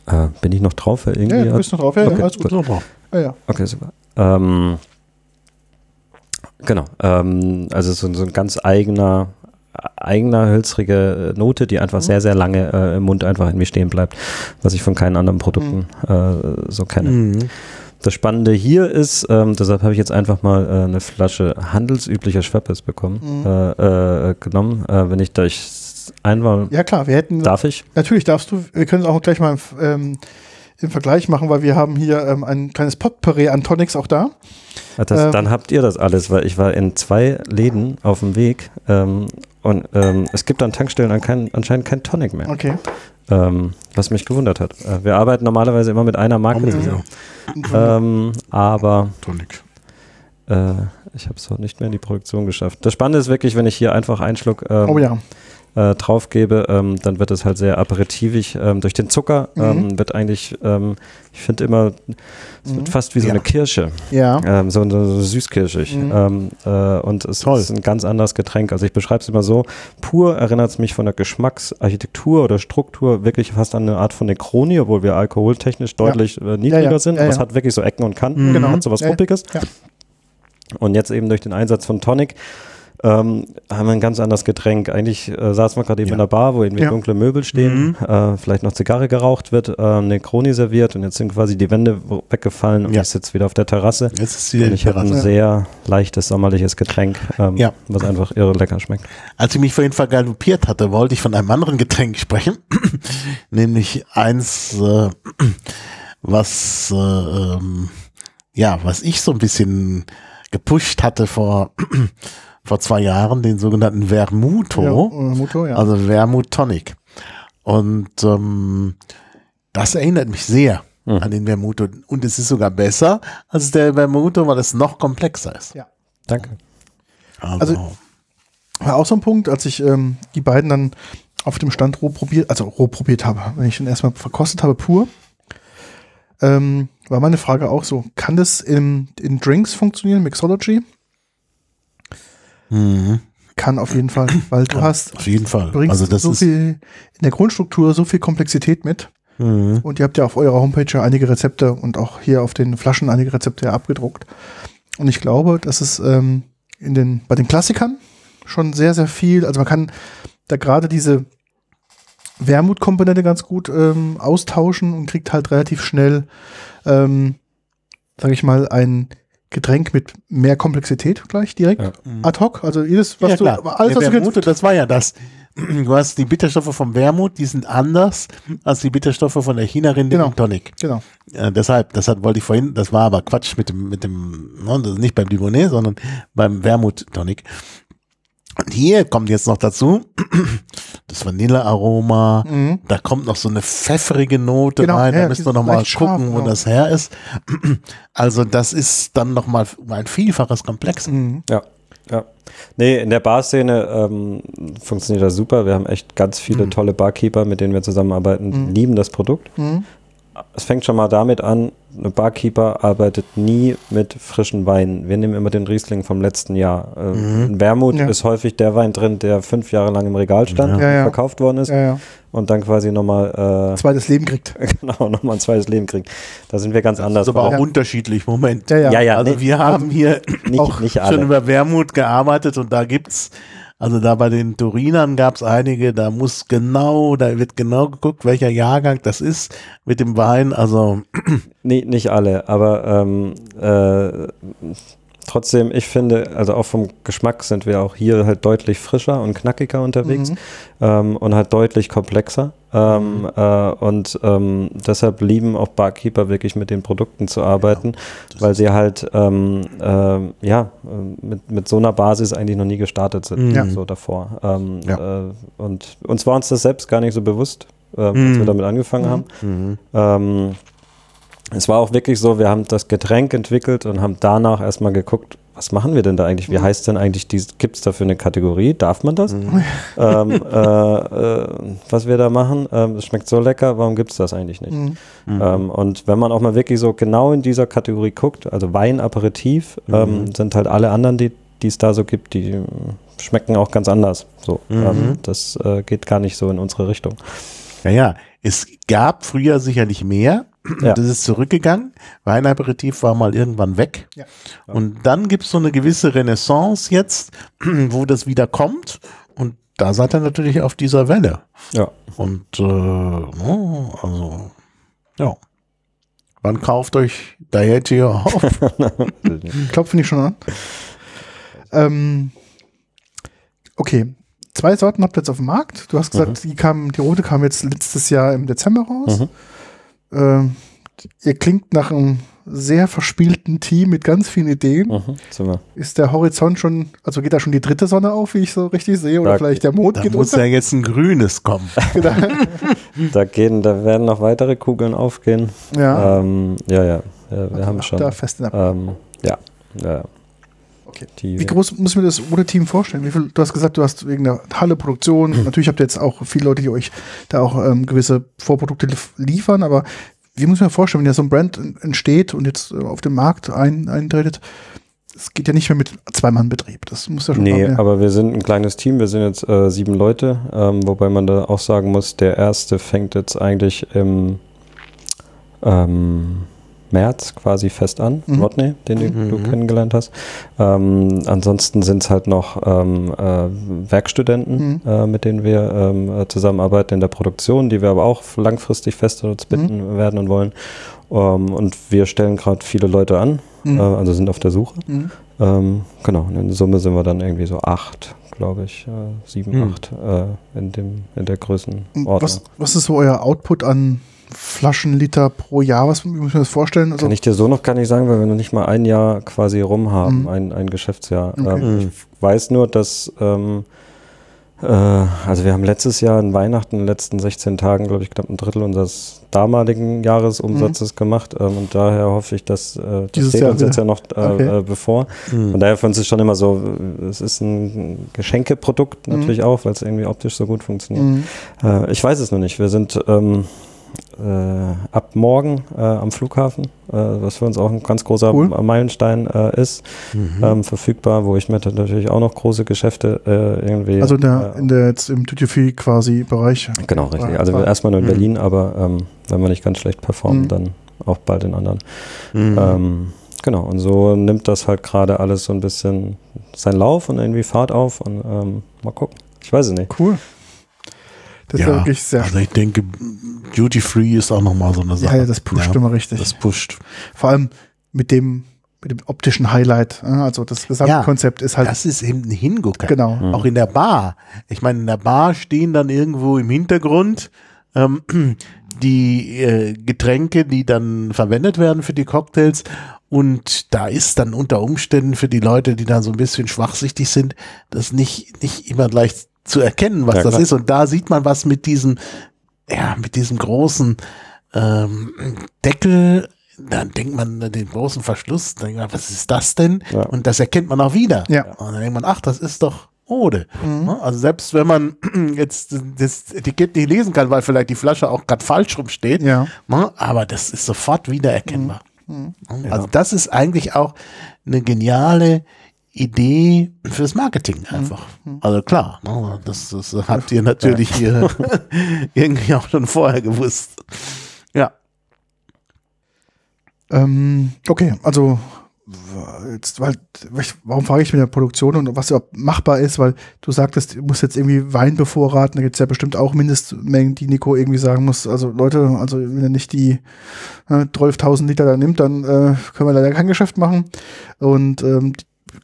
Äh, bin ich noch drauf? Irgendwie Ja, du bist noch drauf, ja, Okay, ja, alles gut. Super. Ja, ja. Okay, super. Ähm, genau. Ähm, also so, so ein ganz eigener, eigener hölzrige äh, Note, die einfach Mhm. sehr, sehr lange äh, im Mund einfach in mir stehen bleibt, was ich von keinen anderen Produkten äh, so kenne. Mhm. Das Spannende hier ist, ähm, deshalb habe ich jetzt einfach mal äh, eine Flasche handelsüblicher Schweppes bekommen, Mhm. äh, äh, genommen. Äh, wenn ich da ich einmal, ja, klar, wir hätten, darf ich? natürlich darfst du, wir können es auch gleich mal ähm, im Vergleich machen, weil wir haben hier ähm, ein kleines Potpourri an Tonics auch da. Ah, Das, Ähm. dann habt ihr das alles, weil ich war in zwei Läden auf dem Weg ähm, und ähm, es gibt an Tankstellen an kein, anscheinend kein Tonic mehr, Okay. ähm, was mich gewundert hat. Äh, wir arbeiten normalerweise immer mit einer Marke zusammen, nicht? ähm, aber Tonic. äh, ich habe es auch nicht mehr in die Produktion geschafft. Das Spannende ist wirklich, wenn ich hier einfach einen Schluck ähm, Oh ja. Äh, drauf gebe, ähm, dann wird es halt sehr aperitivig. Ähm, durch den Zucker Mhm. ähm, wird eigentlich, ähm, ich finde immer, es wird Mhm. fast wie so Ja. eine Kirsche. Ja. Ähm, so, so süßkirschig. Mhm. Äh, und es Toll. ist ein ganz anderes Getränk. Also ich beschreibe es immer so, pur erinnert es mich von der Geschmacksarchitektur oder Struktur wirklich fast an eine Art von Negroni, obwohl wir alkoholtechnisch deutlich äh, niedriger Ja, ja. sind. Ja, Aber es ja. hat wirklich so Ecken und Kanten. Genau. hat so was. Ruppiges. Und jetzt eben durch den Einsatz von Tonic ähm, haben wir ein ganz anderes Getränk. Eigentlich äh, saßen wir gerade eben Ja. in der Bar, wo irgendwie Ja. dunkle Möbel stehen, äh, vielleicht noch Zigarre geraucht wird, äh, Negroni serviert und jetzt sind quasi die Wände weggefallen und Ja. ich sitze wieder auf der Terrasse. Jetzt ist wieder Und ich habe ein sehr leichtes sommerliches Getränk, ähm, Ja. was einfach irre lecker schmeckt. Als ich mich vorhin vergaloppiert hatte, wollte ich von einem anderen Getränk sprechen, nämlich eins, äh, was äh, ähm, ja, was ich so ein bisschen gepusht hatte vor vor zwei Jahren, den sogenannten Vermuto, Ja, äh, Motor, ja. also Vermut Tonic. Und ähm, das erinnert mich sehr Mhm. an den Vermuto. Und es ist sogar besser als der Vermuto, weil es noch komplexer ist. Ja. Danke. Also, Also- War auch so ein Punkt, als ich ähm, die beiden dann auf dem Stand roh probiert, also roh probiert habe, wenn ich den erstmal verkostet habe, pur, ähm, war meine Frage auch so, kann das in, in Drinks funktionieren, Mixology? Mhm, Kann auf jeden Fall, weil du hast, auf jeden Fall. bringst Also das so ist viel in der Grundstruktur so viel Komplexität mit. mhm. Und ihr habt ja auf eurer Homepage ja einige Rezepte und auch hier auf den Flaschen einige Rezepte ja abgedruckt. Und ich glaube, dass es ähm, in den, bei den Klassikern schon sehr, sehr viel, also man kann da gerade diese Wermutkomponente ganz gut ähm, austauschen und kriegt halt relativ schnell, ähm, sage ich mal, ein Getränk mit mehr Komplexität gleich direkt Ja. ad hoc. Also jedes, was ja, du, klar. alles, was du Wermut, kennst. das war ja das. Du hast die Bitterstoffe vom Wermut, die sind anders als die Bitterstoffe von der China-Rinde Genau. im Tonic. Genau. Ja, deshalb, das hat, wollte ich vorhin, das war aber Quatsch mit dem, mit dem, ne, nicht beim Dubonnet, sondern beim Wermut-Tonic. Und hier kommt jetzt noch dazu das Vanillearoma, Mhm. da kommt noch so eine pfeffrige Note Genau, rein, ja, da müssen wir dieses noch mal leicht scharf, gucken, wo genau. das her ist. Also das ist dann noch mal ein Vielfaches komplex. Mhm. Ja, ja. Nee, in der Barszene ähm, funktioniert das super. Wir haben echt ganz viele tolle Barkeeper, mit denen wir zusammenarbeiten, die lieben das Produkt. Mhm. Es fängt schon mal damit an, ein Barkeeper arbeitet nie mit frischen Weinen. Wir nehmen immer den Riesling vom letzten Jahr. Ähm, In Wermut Ja. ist häufig der Wein drin, der fünf Jahre lang im Regal stand, Ja, ja. verkauft worden ist Ja, ja. und dann quasi nochmal Zweites Leben kriegt. äh, genau, noch ein zweites Leben kriegt. Da sind wir ganz Das anders. ist aber auch Ja. unterschiedlich. Moment. Ja, ja. ja, ja, Also nee, wir haben hier nicht, auch nicht schon alle. über Wermut gearbeitet und da gibt's, also da bei den Turinern gab's einige, da muss genau, da wird genau geguckt, welcher Jahrgang das ist mit dem Wein. Also Nee, nicht alle, aber ähm, äh, trotzdem, ich finde, also auch vom Geschmack sind wir auch hier halt deutlich frischer und knackiger unterwegs Mhm. ähm, und halt deutlich komplexer. Ähm, äh, und ähm, deshalb lieben auch Barkeeper wirklich mit den Produkten zu arbeiten, weil sie halt ähm, ähm, ja äh, mit, mit so einer Basis eigentlich noch nie gestartet sind, Ja. so davor. Ähm, Ja. äh, und uns war uns das selbst gar nicht so bewusst, äh, als Mhm. wir damit angefangen haben. Es war auch wirklich so, wir haben das Getränk entwickelt und haben danach erstmal geguckt, was machen wir denn da eigentlich? Wie Mhm. heißt denn eigentlich, gibt es dafür eine Kategorie? Darf man das? Mhm. Ähm, äh, äh, was wir da machen, ähm, es schmeckt so lecker, warum gibt es das eigentlich nicht? Mhm. Ähm, und wenn man auch mal wirklich so genau in dieser Kategorie guckt, also Wein, Aperitif, Mhm. ähm, sind halt alle anderen, die die es da so gibt, die schmecken auch ganz anders. So, Mhm. ähm, das äh, geht gar nicht so in unsere Richtung. Naja, es gab früher sicherlich mehr. Ja. Das ist zurückgegangen. Weinaperitif war mal irgendwann weg. Ja. Und dann gibt es so eine gewisse Renaissance jetzt, wo das wieder kommt. Und da seid ihr natürlich auf dieser Welle. Ja. Und äh, no, also, ja. Wann kauft euch Diageo auf? Klopfen die schon an? Ähm, okay. Zwei Sorten habt ihr jetzt auf dem Markt. Du hast gesagt, die, kam, die rote kam jetzt letztes Jahr im Dezember raus. Mhm. Ähm, ihr klingt nach einem sehr verspielten Team mit ganz vielen Ideen. Mhm. Ist der Horizont schon, also geht da schon die dritte Sonne auf, wie ich so richtig sehe, oder Da- vielleicht der Mond Da geht muss unter? ja jetzt ein grünes kommen. Da gehen, da werden noch weitere Kugeln aufgehen. ja, Ähm, ja, ja, ja, wir haben Ach, schon. da fest in der Ähm, ja, ja, ja. Okay. Wie groß muss ich mir das ohne Team vorstellen? Viel, du hast gesagt, du hast wegen der Halle Produktion, natürlich habt ihr jetzt auch viele Leute, die euch da auch ähm, gewisse Vorprodukte liefern, aber wie muss man sich vorstellen, wenn ja so ein Brand en- entsteht und jetzt äh, auf den Markt ein, eintretet, es geht ja nicht mehr mit Zwei-Mann-Betrieb. Das muss ja schon Nee, mehr. aber wir sind ein kleines Team, wir sind jetzt äh, sieben Leute, ähm, wobei man da auch sagen muss, der erste fängt jetzt eigentlich im ähm, März quasi fest an, Mhm. Rodney, den du, du Mhm. kennengelernt hast. Ähm, ansonsten sind es halt noch ähm, äh, Werkstudenten, Mhm. äh, mit denen wir ähm, äh, zusammenarbeiten in der Produktion, die wir aber auch langfristig fest an uns binden werden und wollen. Ähm, und wir stellen gerade viele Leute an, Mhm. äh, also sind auf der Suche. Mhm. Ähm, genau, und in Summe sind wir dann irgendwie so acht, glaube ich, äh, sieben, Hm. acht äh, in, dem, in der Größenordnung. was, was ist so euer Output an Flaschenliter pro Jahr? Was muss ich mir das vorstellen? Also, Kann ich dir so noch gar nicht sagen, weil wir noch nicht mal ein Jahr quasi rum haben, Mhm. ein, ein Geschäftsjahr. Okay. Ähm, ich weiß nur, dass, ähm, äh, also wir haben letztes Jahr an Weihnachten, in den letzten 16 Tagen, glaube ich, knapp ein Drittel unseres damaligen Jahresumsatzes gemacht ähm, und daher hoffe ich, dass äh, das Mhm. Dieses steht Jahr uns jetzt ja noch äh, Okay. äh, bevor. Von daher für uns ist schon immer so, es ist ein Geschenkeprodukt natürlich auch, weil es irgendwie optisch so gut funktioniert. Mhm. Äh, ich weiß es noch nicht. Wir sind ähm, äh, ab morgen äh, am Flughafen, äh, was für uns auch ein ganz großer Cool. Meilenstein äh, ist, ähm, verfügbar, wo ich mir natürlich auch noch große Geschäfte äh, irgendwie. Also der, äh, in der jetzt im Duty Free quasi Bereich. Genau, richtig. Also erstmal nur in Mhm. Berlin, aber ähm, wenn wir nicht ganz schlecht performen, Mhm. dann auch bald in anderen. Mhm. Ähm, genau, und so nimmt das halt gerade alles so ein bisschen seinen Lauf und irgendwie Fahrt auf und ähm, mal gucken. Ich weiß es nicht. Cool. Das ist ja wirklich sehr also ich denke, Duty Free ist auch nochmal so eine Sache. Ja, ja, das pusht Ja, immer richtig. Das pusht. Vor allem mit dem mit dem optischen Highlight. ja, Also das Gesamtkonzept ist halt. Das ist eben ein Hingucker. Genau. Auch in der Bar. Ich meine, in der Bar stehen dann irgendwo im Hintergrund ähm, die äh, Getränke, die dann verwendet werden für die Cocktails. Und da ist dann unter Umständen für die Leute, die da so ein bisschen schwachsichtig sind, das nicht, nicht immer gleich zu erkennen, was Ja, das klar. ist. Und da sieht man was mit diesem, ja, mit diesem großen ähm, Deckel. Dann denkt man an den großen Verschluss, dann denkt man, was ist das denn? Ja. Und das erkennt man auch wieder. Ja. Und dann denkt man, ach, das ist doch Ode. Mhm. Ne? Also selbst wenn man jetzt das Etikett nicht lesen kann, weil vielleicht die Flasche auch gerade falsch rumsteht, Ja. ne? aber das ist sofort wiedererkennbar. Mhm. Ne? Also das ist eigentlich auch eine geniale Idee fürs Marketing Mhm. einfach. Also klar, ne? das, das habt ihr natürlich hier irgendwie auch schon vorher gewusst. Ja. Ähm, okay, also jetzt, weil, warum frage ich mit der Produktion und was überhaupt machbar ist, weil du sagtest, du musst jetzt irgendwie Wein bevorraten, da gibt es ja bestimmt auch Mindestmengen, die Nico irgendwie sagen muss. Also Leute, also wenn er nicht die äh, 12.000 Liter da nimmt, dann äh, können wir leider kein Geschäft machen. Und ähm,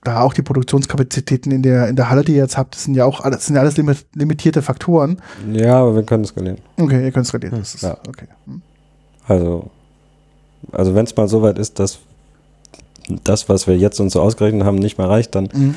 da auch die Produktionskapazitäten in der, in der Halle, die ihr jetzt habt, das sind ja auch alles, sind ja alles limit, limitierte Faktoren. Ja, aber wir können es skalieren. Okay, ihr könnt es reden. Das ist, Ja. okay. Also, also wenn es mal so weit ist, dass das, was wir jetzt uns so ausgerechnet haben, nicht mehr reicht, dann Mhm.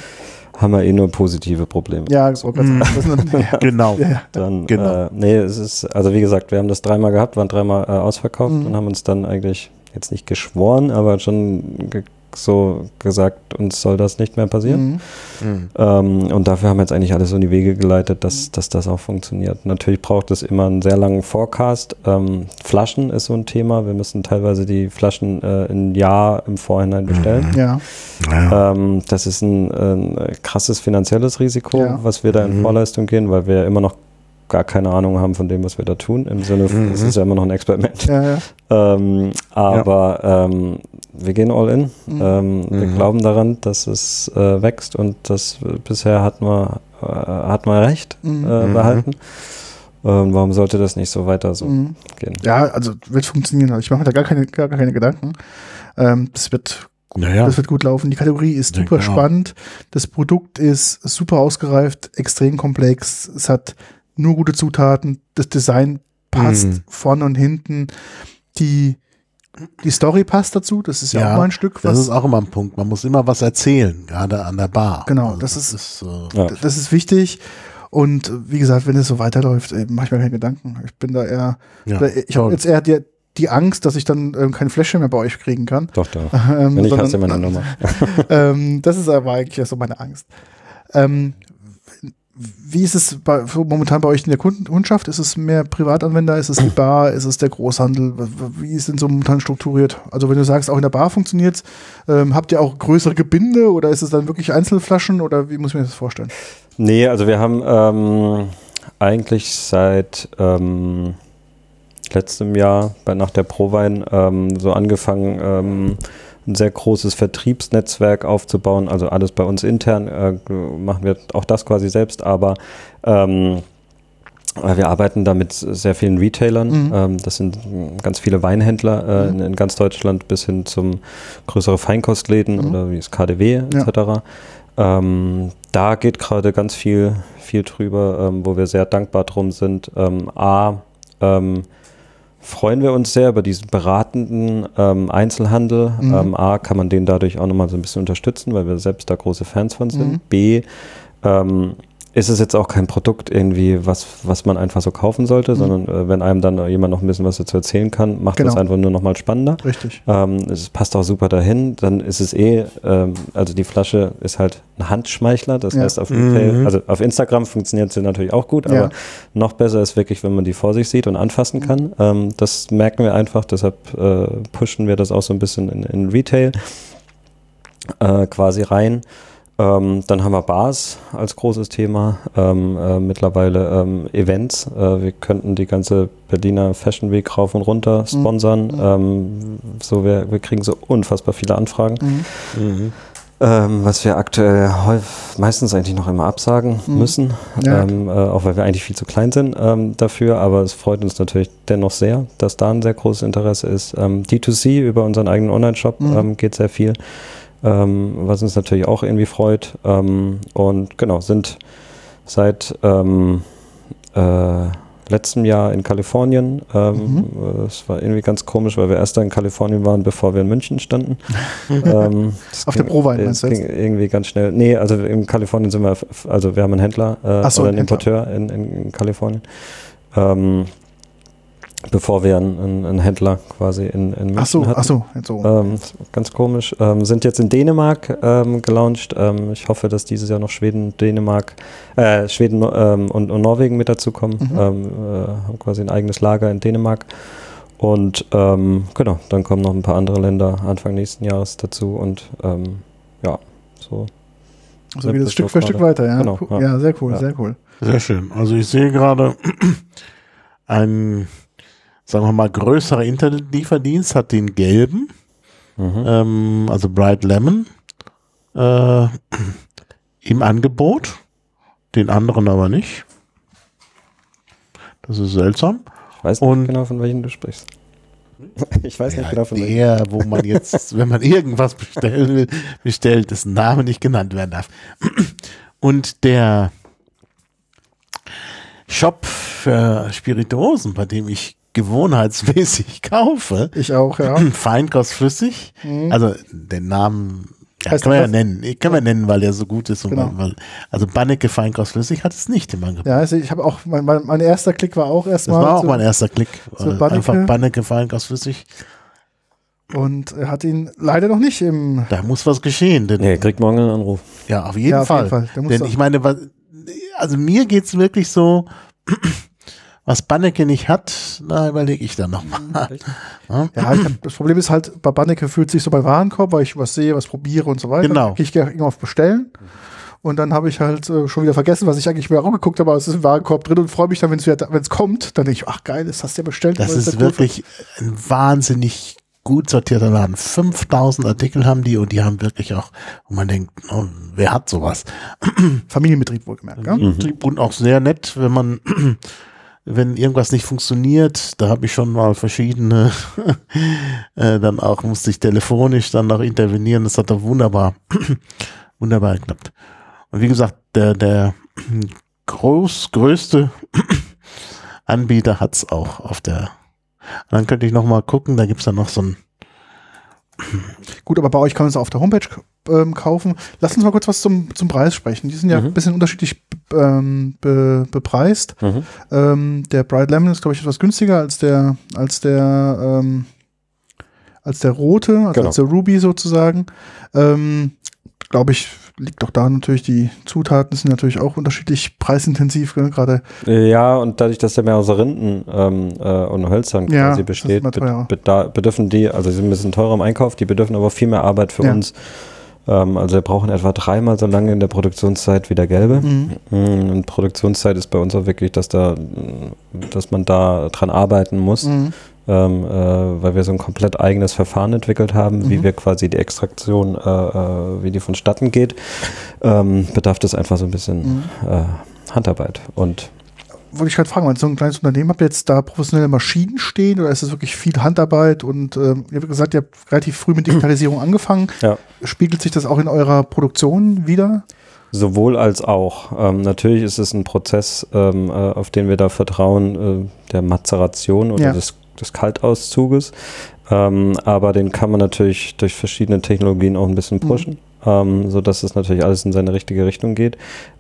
haben wir eh nur positive Probleme. Ja, dann, ja. Genau. Ja, ja. Dann, Genau. äh, nee, es ist, also wie gesagt, wir haben das dreimal gehabt, waren dreimal äh, ausverkauft Mhm. und haben uns dann eigentlich jetzt nicht geschworen, aber schon ge so gesagt, uns soll das nicht mehr passieren. Mhm. Mhm. Ähm, und dafür haben wir jetzt eigentlich alles so in die Wege geleitet, dass, dass das auch funktioniert. Natürlich braucht es immer einen sehr langen Forecast. Ähm, Flaschen ist so ein Thema. Wir müssen teilweise die Flaschen äh, ein Jahr im Vorhinein bestellen. Ja. Ja. Ähm, das ist ein, ein krasses finanzielles Risiko, Ja. was wir da in Mhm. Vorleistung gehen, weil wir ja immer noch gar keine Ahnung haben von dem, was wir da tun. Im Sinne, Mhm. es ist ja immer noch ein Experiment. Ja, ja. Ähm, aber ähm, wir gehen all in. Mhm. Ähm, Wir Mhm. glauben daran, dass es äh, wächst und das bisher hat man, äh, hat man recht Mhm. äh, Mhm. behalten. Ähm, warum sollte das nicht so weiter so Mhm. gehen? Ja, also wird funktionieren. Also ich mache mir da gar keine, gar, gar keine Gedanken. Ähm, das wird Naja. Das wird gut laufen. Die Kategorie ist Ja, super klar. spannend. Das Produkt ist super ausgereift, extrem komplex. Es hat nur gute Zutaten. Das Design passt Mhm. vorne und hinten. Die, die Story passt dazu. Das ist ja, Ja, auch mal ein Stück. Das Was, ist auch immer ein Punkt. Man muss immer was erzählen, gerade an der Bar. Genau, Also das ist- äh, Ja. das ist wichtig. Und äh, wie gesagt, wenn es so weiterläuft, äh, mache ich mir keine Gedanken. Ich bin da eher, ja, da- ich habe jetzt eher die, die Angst, dass ich dann ähm, kein Fläschchen mehr bei euch kriegen kann. Doch, da. Ähm, Wenn ich sondern- hast du meine Nummer. ähm, das ist aber eigentlich so meine Angst. Ähm, wie ist es bei, momentan bei euch in der Kundschaft? Ist es mehr Privatanwender? Ist es die Bar? Ist es der Großhandel? Wie ist denn so momentan strukturiert? Also wenn du sagst, auch in der Bar funktioniert ähm, habt ihr auch größere Gebinde oder ist es dann wirklich Einzelflaschen oder wie muss ich mir das vorstellen? Nee, also wir haben ähm, eigentlich seit ähm, letztem Jahr nach der Prowein ähm, so angefangen, ähm, ein sehr großes Vertriebsnetzwerk aufzubauen. Also alles bei uns intern äh, machen wir auch das quasi selbst, aber ähm, äh, wir arbeiten da mit sehr vielen Retailern. Mhm. Ähm, das sind ganz viele Weinhändler äh, in, in ganz Deutschland bis hin zum größere Feinkostläden Mhm. oder wie es KDW Ja. etc. Ähm, da geht gerade ganz viel, viel drüber, ähm, wo wir sehr dankbar drum sind. Ähm, A, freuen wir uns sehr über diesen beratenden ähm, Einzelhandel. Mhm. Ähm, A, kann man den dadurch auch nochmal so ein bisschen unterstützen, weil wir selbst da große Fans von sind. Mhm. B, ähm, ist es jetzt auch kein Produkt irgendwie, was, was man einfach so kaufen sollte, Mhm. sondern äh, wenn einem dann jemand noch ein bisschen was dazu erzählen kann, macht das Genau. einfach nur nochmal spannender. Richtig. Ähm, es passt auch super dahin. Dann ist es eh, ähm, also die Flasche ist halt ein Handschmeichler. Das Ja. heißt, auf Retail, Mhm. also auf Instagram funktioniert sie natürlich auch gut, Ja. aber noch besser ist wirklich, wenn man die vor sich sieht und anfassen kann. Ähm, das merken wir einfach, deshalb äh, pushen wir das auch so ein bisschen in, in Retail äh, quasi rein. Ähm, dann haben wir Bars als großes Thema. Ähm, äh, mittlerweile ähm, Events. Äh, wir könnten die ganze Berliner Fashion Week rauf und runter sponsern. Ähm, so wir, wir kriegen so unfassbar viele Anfragen. Mhm. Mhm. ähm, was wir aktuell häufig, meistens eigentlich noch immer absagen Mhm. müssen, Ja. ähm, äh, auch weil wir eigentlich viel zu klein sind ähm, dafür, aber es freut uns natürlich dennoch sehr, dass da ein sehr großes Interesse ist. Ähm, D2C über unseren eigenen Online-Shop Mhm. ähm, geht sehr viel, ähm, was uns natürlich auch irgendwie freut ähm, und genau, sind seit ähm, äh, letztem Jahr in Kalifornien. Ähm, Mhm. Es war irgendwie ganz komisch, weil wir erst da in Kalifornien waren, bevor wir in München standen. ähm, Auf der ging- Prowein, das meinst du ging irgendwie ganz schnell. Nee, also in Kalifornien sind wir, also wir haben einen Händler äh, so, oder ein einen Importeur in, in, in Kalifornien. Ähm, bevor wir einen, einen, einen Händler quasi in, in München Ach so, hatten. ach so, jetzt so. Ähm, ganz komisch. Ähm, sind jetzt in Dänemark ähm, gelauncht. Ähm, ich hoffe, dass dieses Jahr noch Schweden, Dänemark, äh, Schweden ähm, und, und Norwegen mit dazukommen. Mhm. Ähm, äh, haben quasi ein eigenes Lager in Dänemark. Und ähm, genau, dann kommen noch ein paar andere Länder Anfang nächsten Jahres dazu. Und ähm, ja, so. so geht es Stück für Stück weiter, ja. Genau, ja. ja. sehr cool, Ja. sehr cool. Sehr schön. Also ich sehe gerade ein, sagen wir mal, größerer Internetlieferdienst hat den gelben, Mhm. ähm, also Bright Lemon, äh, im Angebot, den anderen aber nicht. Das ist seltsam. Ich weiß nicht und- genau, von welchen du sprichst. Ich weiß nicht Ja, genau, von welchen. der, wo man jetzt, wenn man irgendwas bestellen will, bestellt, dessen Name nicht genannt werden darf. Und der Shop für Spirituosen, bei dem ich gewohnheitsmäßig kaufe, Ich auch, ja. Feinkost flüssig, Mhm. also den Namen ja, Heißt kann man ja das- nennen, kann man nennen, weil der so gut ist. Und Genau. weil, weil, also Banneke Feinkost flüssig hat es nicht im Angebot. Ja, also ich habe auch, mein, mein, mein erster Klick war auch Das erstmal. war auch so- mein erster Klick. so Äh, Banneke. Einfach Banneke Feinkost flüssig. Und er hat ihn leider noch nicht im. Da muss was geschehen. Denn Nee, kriegt morgen einen Anruf. Ja, auf jeden Ja, auf Fall. jeden Fall. Denn ich meine, was, also mir geht's wirklich so, was Banneke nicht hat, da überlege ich dann nochmal. Ja, ich hab, das Problem ist halt, bei Banneke fühlt sich so bei Warenkorb, weil ich was sehe, was probiere und so weiter. Genau. Gehe ich irgendwann auf Bestellen. Und dann habe ich halt äh, schon wieder vergessen, was ich eigentlich mir auch geguckt habe, aber es ist im Warenkorb drin und freue mich dann, wenn es kommt. Dann denke ich, ach geil, das hast du ja bestellt. Das ist der cool wirklich ein wahnsinnig gut sortierter Laden. 5000 Artikel haben die und die haben wirklich auch, wo man denkt, oh, wer hat sowas? Familienbetrieb wohlgemerkt. Ja? Betrieb Und auch sehr nett, wenn man, wenn irgendwas nicht funktioniert, da habe ich schon mal verschiedene, äh, dann auch musste ich telefonisch dann noch intervenieren. Das hat doch wunderbar, wunderbar geklappt. Und wie gesagt, der, der groß, größte Anbieter hat's auch auf der. Und dann könnte ich noch mal gucken, da gibt's dann noch so ein, Gut, aber bei euch kann man es auf der Homepage ähm, kaufen. Lass uns mal kurz was zum, zum Preis sprechen. Die sind ja Mhm. ein bisschen unterschiedlich ähm, be, bepreist. Mhm. Ähm, der Bright Lemon ist, glaube ich, etwas günstiger als der, als der, ähm, als der rote, also Genau. als der Ruby sozusagen. Ähm, glaube ich, liegt auch da natürlich, die Zutaten sind natürlich auch unterschiedlich preisintensiv, gerade. Ja, und dadurch, dass der mehr aus Rinden ähm, äh, und Hölzern Ja, quasi besteht, bedürfen die, also sie sind ein bisschen teurer im Einkauf, die bedürfen aber viel mehr Arbeit für Ja. uns. Ähm, also wir brauchen etwa dreimal so lange in der Produktionszeit wie der gelbe. Mhm. Mm, Und Produktionszeit ist bei uns auch wirklich, dass da, dass man da dran arbeiten muss, Mhm. Ähm, äh, weil wir so ein komplett eigenes Verfahren entwickelt haben, wie Mhm. wir quasi die Extraktion, äh, äh, wie die vonstatten geht, ähm, bedarf das einfach so ein bisschen Mhm. äh, Handarbeit. Und Wollte ich gerade fragen, weil so ein kleines Unternehmen habt ihr jetzt da professionelle Maschinen stehen oder ist es wirklich viel Handarbeit und ähm, ihr habt gesagt, ihr habt relativ früh mit Digitalisierung angefangen. Ja. Spiegelt sich das auch in eurer Produktion wieder? Sowohl als auch. Ähm, natürlich ist es ein Prozess, ähm, äh, auf den wir da vertrauen, äh, der Mazeration oder Ja. des, des Kaltauszuges. Ähm, aber den kann man natürlich durch verschiedene Technologien auch ein bisschen Mhm. pushen, ähm, sodass es natürlich alles in seine richtige Richtung geht.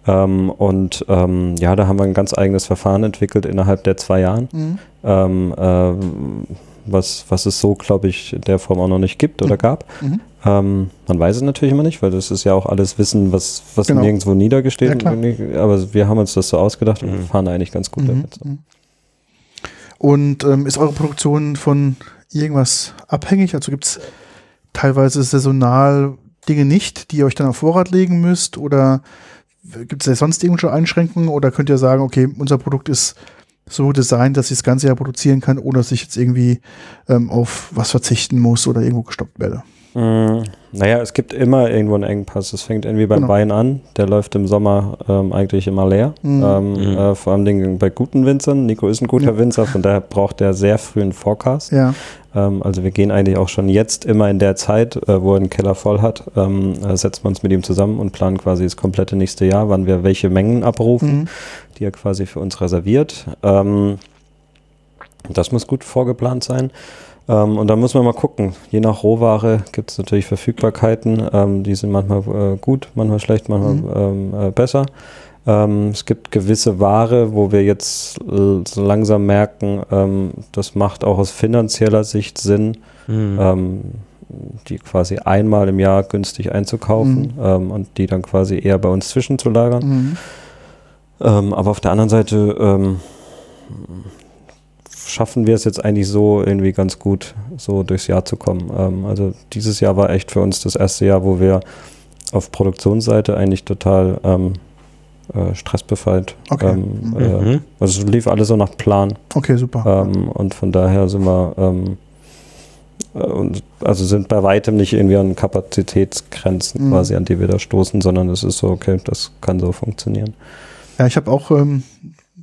Ähm, und ähm, ja, da haben wir ein ganz eigenes Verfahren entwickelt innerhalb der zwei Jahren. Mhm. Ähm, ähm, was, was es so, glaube ich, in der Form auch noch nicht gibt oder Mhm. gab. Mhm. Ähm, man weiß es natürlich immer nicht, weil das ist ja auch alles Wissen, was, was Genau. nirgendwo niedergesteht. Ja, aber wir haben uns das so ausgedacht und Mhm. fahren eigentlich ganz gut Mhm. damit. So. Und ähm, ist eure Produktion von irgendwas abhängig? Also gibt es teilweise saisonal Dinge nicht, die ihr euch dann auf Vorrat legen müsst? Oder gibt es da sonst irgendwelche Einschränkungen? Oder könnt ihr sagen, okay, unser Produkt ist so designt, dass ich das ganze Jahr produzieren kann, ohne dass ich jetzt irgendwie ähm, auf was verzichten muss oder irgendwo gestoppt werde? Mm, naja, es gibt immer irgendwo einen Engpass. Es fängt irgendwie beim Genau. Wein an. Der läuft im Sommer ähm, eigentlich immer leer. Mhm. Ähm, Mhm. äh, vor allem Dingen bei guten Winzern. Nico ist ein guter Ja. Winzer, von daher braucht er sehr früh einen Forecast. Ja. Ähm, also wir gehen eigentlich auch schon jetzt immer in der Zeit, äh, wo er einen Keller voll hat, ähm, äh, setzen wir uns mit ihm zusammen und planen quasi das komplette nächste Jahr, wann wir welche Mengen abrufen, Mhm. die er quasi für uns reserviert. Ähm, das muss gut vorgeplant sein. Ähm, und da muss man mal gucken. Je nach Rohware gibt es natürlich Verfügbarkeiten. Ähm, die sind manchmal äh, gut, manchmal schlecht, manchmal Mhm. ähm, äh, besser. Ähm, es gibt gewisse Ware, wo wir jetzt äh, so langsam merken, ähm, das macht auch aus finanzieller Sicht Sinn, Mhm. ähm, die quasi einmal im Jahr günstig einzukaufen ähm, und die dann quasi eher bei uns zwischenzulagern. Mhm. Ähm, aber auf der anderen Seite ähm, schaffen wir es jetzt eigentlich so irgendwie ganz gut, so durchs Jahr zu kommen. Ähm, also dieses Jahr war echt für uns das erste Jahr, wo wir auf Produktionsseite eigentlich total ähm, äh, stressbefreit. Okay. Ähm, Mhm. äh, Mhm. also es lief alles so nach Plan. Okay, super. Ähm, und von daher sind wir ähm, äh, und also sind bei weitem nicht irgendwie an Kapazitätsgrenzen Mhm. quasi, an die wir da stoßen, sondern es ist so, okay, das kann so funktionieren. Ja, ich habe auch ähm,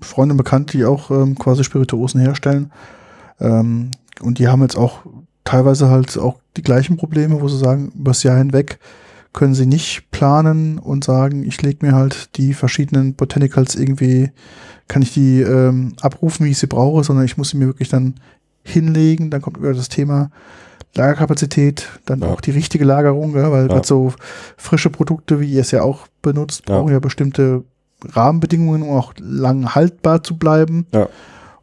Freunde bekannt, die auch ähm, quasi Spirituosen herstellen. Ähm, und die haben jetzt auch teilweise halt auch die gleichen Probleme, wo sie sagen, übers Jahr hinweg können sie nicht planen und sagen, ich lege mir halt die verschiedenen Botanicals irgendwie, kann ich die ähm, abrufen, wie ich sie brauche, sondern ich muss sie mir wirklich dann hinlegen. Dann kommt über das Thema Lagerkapazität, dann Ja. auch die richtige Lagerung, ja, weil Ja. so frische Produkte, wie ihr es ja auch benutzt, brauchen ja bestimmte Rahmenbedingungen, um auch lang haltbar zu bleiben. Ja.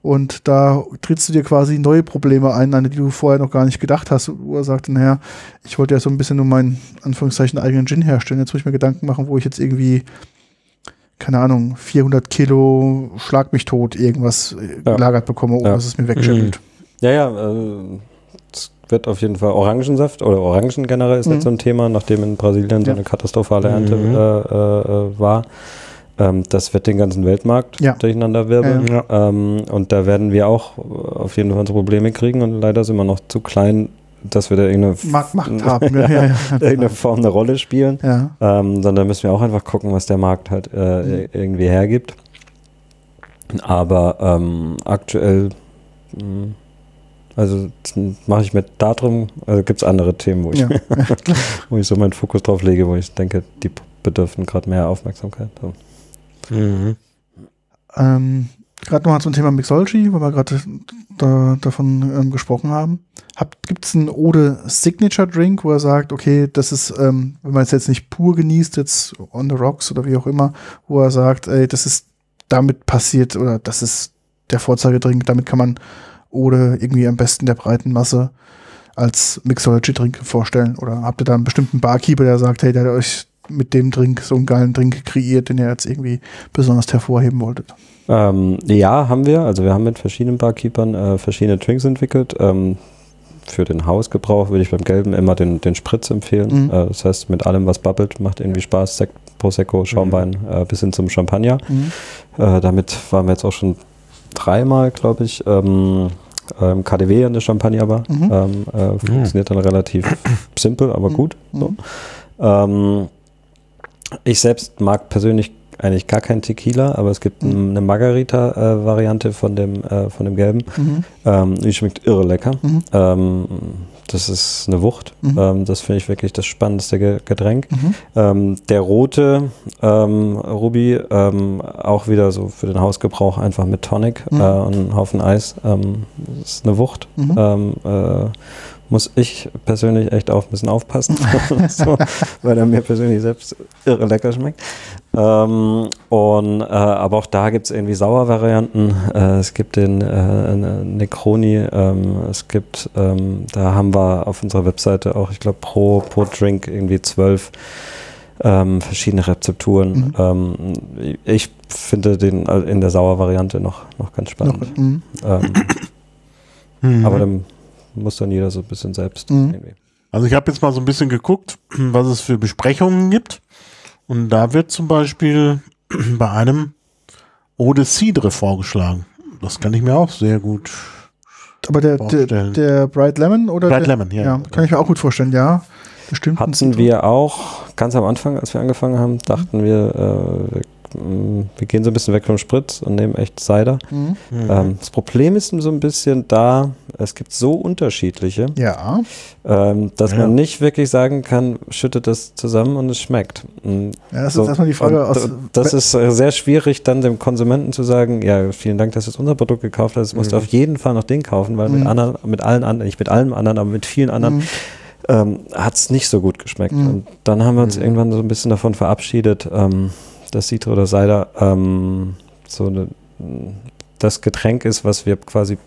Und da trittst du dir quasi neue Probleme ein, an die du vorher noch gar nicht gedacht hast, wo er sagt, naja, ich wollte ja so ein bisschen nur meinen, Anführungszeichen, eigenen Gin herstellen. Jetzt muss ich mir Gedanken machen, wo ich jetzt irgendwie, keine Ahnung, 400 Kilo Schlag mich tot irgendwas äh, Ja. gelagert bekomme, ohne Ja. dass es mir wegschimmelt. Ja, ja, äh, es wird auf jeden Fall Orangensaft oder Orangen generell ist Mhm. jetzt so ein Thema, nachdem in Brasilien so eine katastrophale Ernte Mhm. äh, äh, äh, war. Ähm, das wird den ganzen Weltmarkt Ja. durcheinander wirbeln. Ja. Ähm, und da werden wir auch äh, auf jeden Fall unsere Probleme kriegen und leider sind wir noch zu klein, dass wir da irgendeine, Macht haben. ja, ja, irgendeine Form eine Rolle spielen. ja. Ähm, sondern müssen wir auch einfach gucken, was der Markt halt äh, Mhm. irgendwie hergibt. Aber ähm, aktuell, mh, also mache ich mir darum, also gibt es andere Themen, wo ich, wo ich so meinen Fokus drauf lege, wo ich denke, die bedürfen gerade mehr Aufmerksamkeit. So. Mhm. Ähm, gerade nochmal zum Thema Mixology, weil wir gerade da, davon ähm, gesprochen haben. Gibt es einen Ode Signature Drink, wo er sagt, okay, das ist, ähm, wenn man es jetzt nicht pur genießt, jetzt on the rocks oder wie auch immer, wo er sagt, ey, das ist damit passiert oder das ist der Vorzeigedrink, damit kann man Ode irgendwie am besten der breiten Masse als Mixology-Drink vorstellen? Oder habt ihr da einen bestimmten Barkeeper, der sagt, hey, der hat euch mit dem Drink so einen geilen Drink kreiert, den ihr jetzt irgendwie besonders hervorheben wolltet? Ähm, ja, haben wir. Also wir haben mit verschiedenen Barkeepern äh, verschiedene Drinks entwickelt. Ähm, für den Hausgebrauch würde ich beim Gelben immer den, den Spritz empfehlen. Mhm. Äh, das heißt, mit allem, was bubbelt, macht irgendwie Spaß. Sekt, Prosecco, Schaumwein äh, bis hin zum Champagner. Mhm. Äh, damit waren wir jetzt auch schon dreimal, glaube ich, ähm, ähm, KDW an der Champagner-Bar. Mhm. Ähm, äh, funktioniert dann relativ simpel, aber Mhm. gut. So. Mhm. Ähm, ich selbst mag persönlich eigentlich gar keinen Tequila, aber es gibt Mhm. eine Margarita-Variante von, dem, äh, von dem gelben. Mhm. Ähm, die schmeckt irre lecker. Mhm. Ähm, das ist eine Wucht. Mhm. Ähm, das finde ich wirklich das spannendste Ge Getränk. Mhm. Ähm, der rote ähm, Ruby, ähm, auch wieder so für den Hausgebrauch einfach mit Tonic Mhm. äh, und einen Haufen Eis. Ist eine Wucht. Mhm. Muss ich persönlich echt auch ein bisschen aufpassen, so, weil er mir persönlich selbst irre lecker schmeckt. Ähm, und, äh, aber auch da gibt es irgendwie Sauervarianten. Äh, es gibt den äh, Necroni, ähm, es gibt, ähm, da haben wir auf unserer Webseite auch, ich glaube, pro, pro Drink irgendwie zwölf ähm, verschiedene Rezepturen. Mhm. Ähm, ich finde den äh, in der Sauervariante noch, noch ganz Noch, spannend. mhm. Ähm, Mhm. aber dann muss dann jeder so ein bisschen selbst Mhm. Also ich habe jetzt mal so ein bisschen geguckt, was es für Besprechungen gibt. Und da wird zum Beispiel bei einem Eau de Cidre vorgeschlagen. Das kann ich mir auch sehr gut Aber der, der, vorstellen. der Bright Lemon oder Bright der, Lemon, ja. ja, kann ich mir auch gut vorstellen, ja. Bestimmten Hatten wir auch ganz am Anfang, als wir angefangen haben, dachten wir, äh, wir, wir gehen so ein bisschen weg vom Sprit und nehmen echt Cider. Mhm. Ähm, das Problem ist so ein bisschen da, es gibt so unterschiedliche, Ja, ähm, dass Ja. man nicht wirklich sagen kann, schüttet das zusammen und es schmeckt. Mm, ja das so, ist erstmal die Frage aus. Das ist äh, sehr schwierig, dann dem Konsumenten zu sagen, ja, vielen Dank, dass du unser Produkt gekauft hast, musst du Mhm. auf jeden Fall noch den kaufen, weil mit Mhm. anderen, mit allen anderen, nicht mit allen anderen, aber mit vielen anderen Mhm. ähm, hat es nicht so gut geschmeckt. Mhm. Und dann haben wir uns Mhm. irgendwann so ein bisschen davon verabschiedet, ähm, dass Citro oder Cider ähm, so eine, das Getränk ist, was wir quasi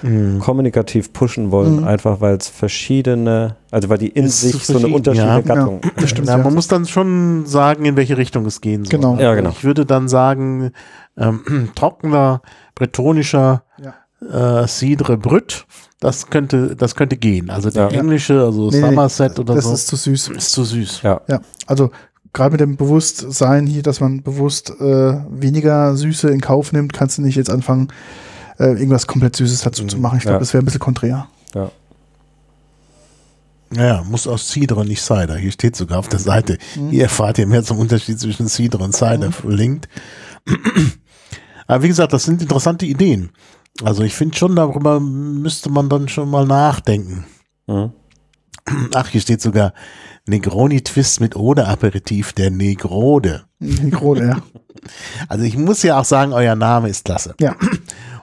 Mhm. kommunikativ pushen wollen, Mhm. einfach weil es verschiedene, also weil die in Es ist sich so so eine unterschiedliche ja. Gattung. das stimmt. Ja, ja. man muss dann schon sagen, in welche Richtung es gehen soll. Genau. Ja, genau. Ich würde dann sagen, ähm, trockener, bretonischer äh, Cidre Brut, das könnte, das könnte gehen. Also der Ja. englische, also Nee, nee, Somerset oder das so, ist zu süß. ist zu süß. Ja. Ja, also gerade mit dem Bewusstsein hier, dass man bewusst äh, weniger Süße in Kauf nimmt, kannst du nicht jetzt anfangen, äh, irgendwas komplett Süßes dazu Mhm. zu machen. Ich glaube, Ja. das wäre ein bisschen konträr. Ja, muss aus Cidre und nicht Cider. Hier steht sogar auf der Seite. Mhm. Hier erfahrt ihr mehr zum Unterschied zwischen Cidre und Cider verlinkt. Aber wie gesagt, das sind interessante Ideen. Also ich finde schon, darüber müsste man dann schon mal nachdenken. Mhm. Ach, hier steht sogar Negroni Twist mit Ode Aperitif, der Negrode. Mikrode, ja. Also ich muss ja auch sagen, euer Name ist klasse. Ja.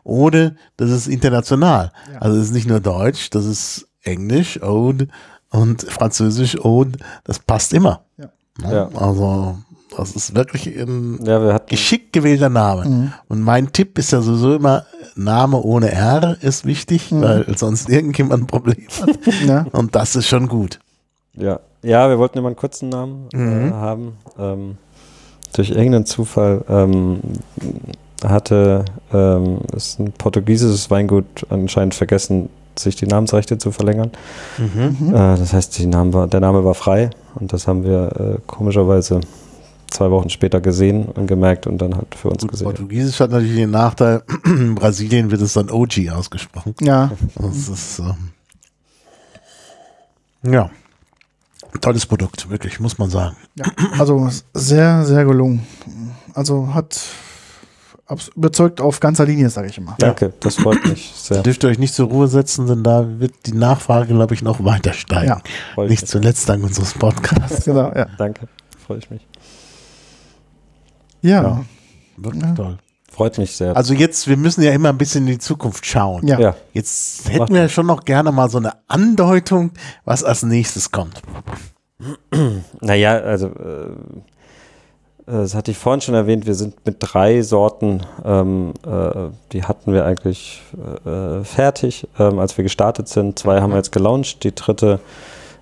Ode, das ist international. Ja. Also das ist nicht nur Deutsch, das ist Englisch, Ode und Französisch, Ode, das passt immer. Ja. Ne? Ja. Also das ist wirklich ein Ja, geschickt gewählter Name. Mhm. Und mein Tipp ist ja sowieso immer, Name ohne R ist wichtig, Mhm. weil sonst irgendjemand ein Problem hat. ja. Und das ist schon gut. Ja, ja, wir wollten immer einen kurzen Namen Mhm. äh, haben. Ähm, durch irgendeinen Zufall ähm, hatte ähm, ist ein portugiesisches Weingut anscheinend vergessen, sich die Namensrechte zu verlängern. Mhm. Mhm. Äh, das heißt, die Name war, der Name war frei und das haben wir äh, komischerweise zwei Wochen später gesehen und gemerkt und dann halt für uns Gut, gesehen. Portugiesisch hat natürlich den Nachteil, in Brasilien wird es dann OG ausgesprochen. ja. Das ist, ähm, ja, tolles Produkt, wirklich, muss man sagen. ja. Also sehr, sehr gelungen. Also hat überzeugt auf ganzer Linie, sage ich immer. Danke, das freut mich Da sehr. dürft ihr euch nicht zur Ruhe setzen, denn da wird die Nachfrage, glaube ich, noch weiter steigen. Ja. Nicht zuletzt dank unseres Podcasts. Genau, ja. Danke, freue ich mich. Ja. Ja. Wirklich Ja. toll. Freut mich sehr. Also jetzt, wir müssen ja immer ein bisschen in die Zukunft schauen. Ja. ja. Jetzt hätten wir schon noch gerne mal so eine Andeutung, was als nächstes kommt. Naja, also äh, das hatte ich vorhin schon erwähnt, wir sind mit drei Sorten, ähm, äh, die hatten wir eigentlich äh, fertig, ähm, als wir gestartet sind. Zwei haben wir jetzt gelauncht, die dritte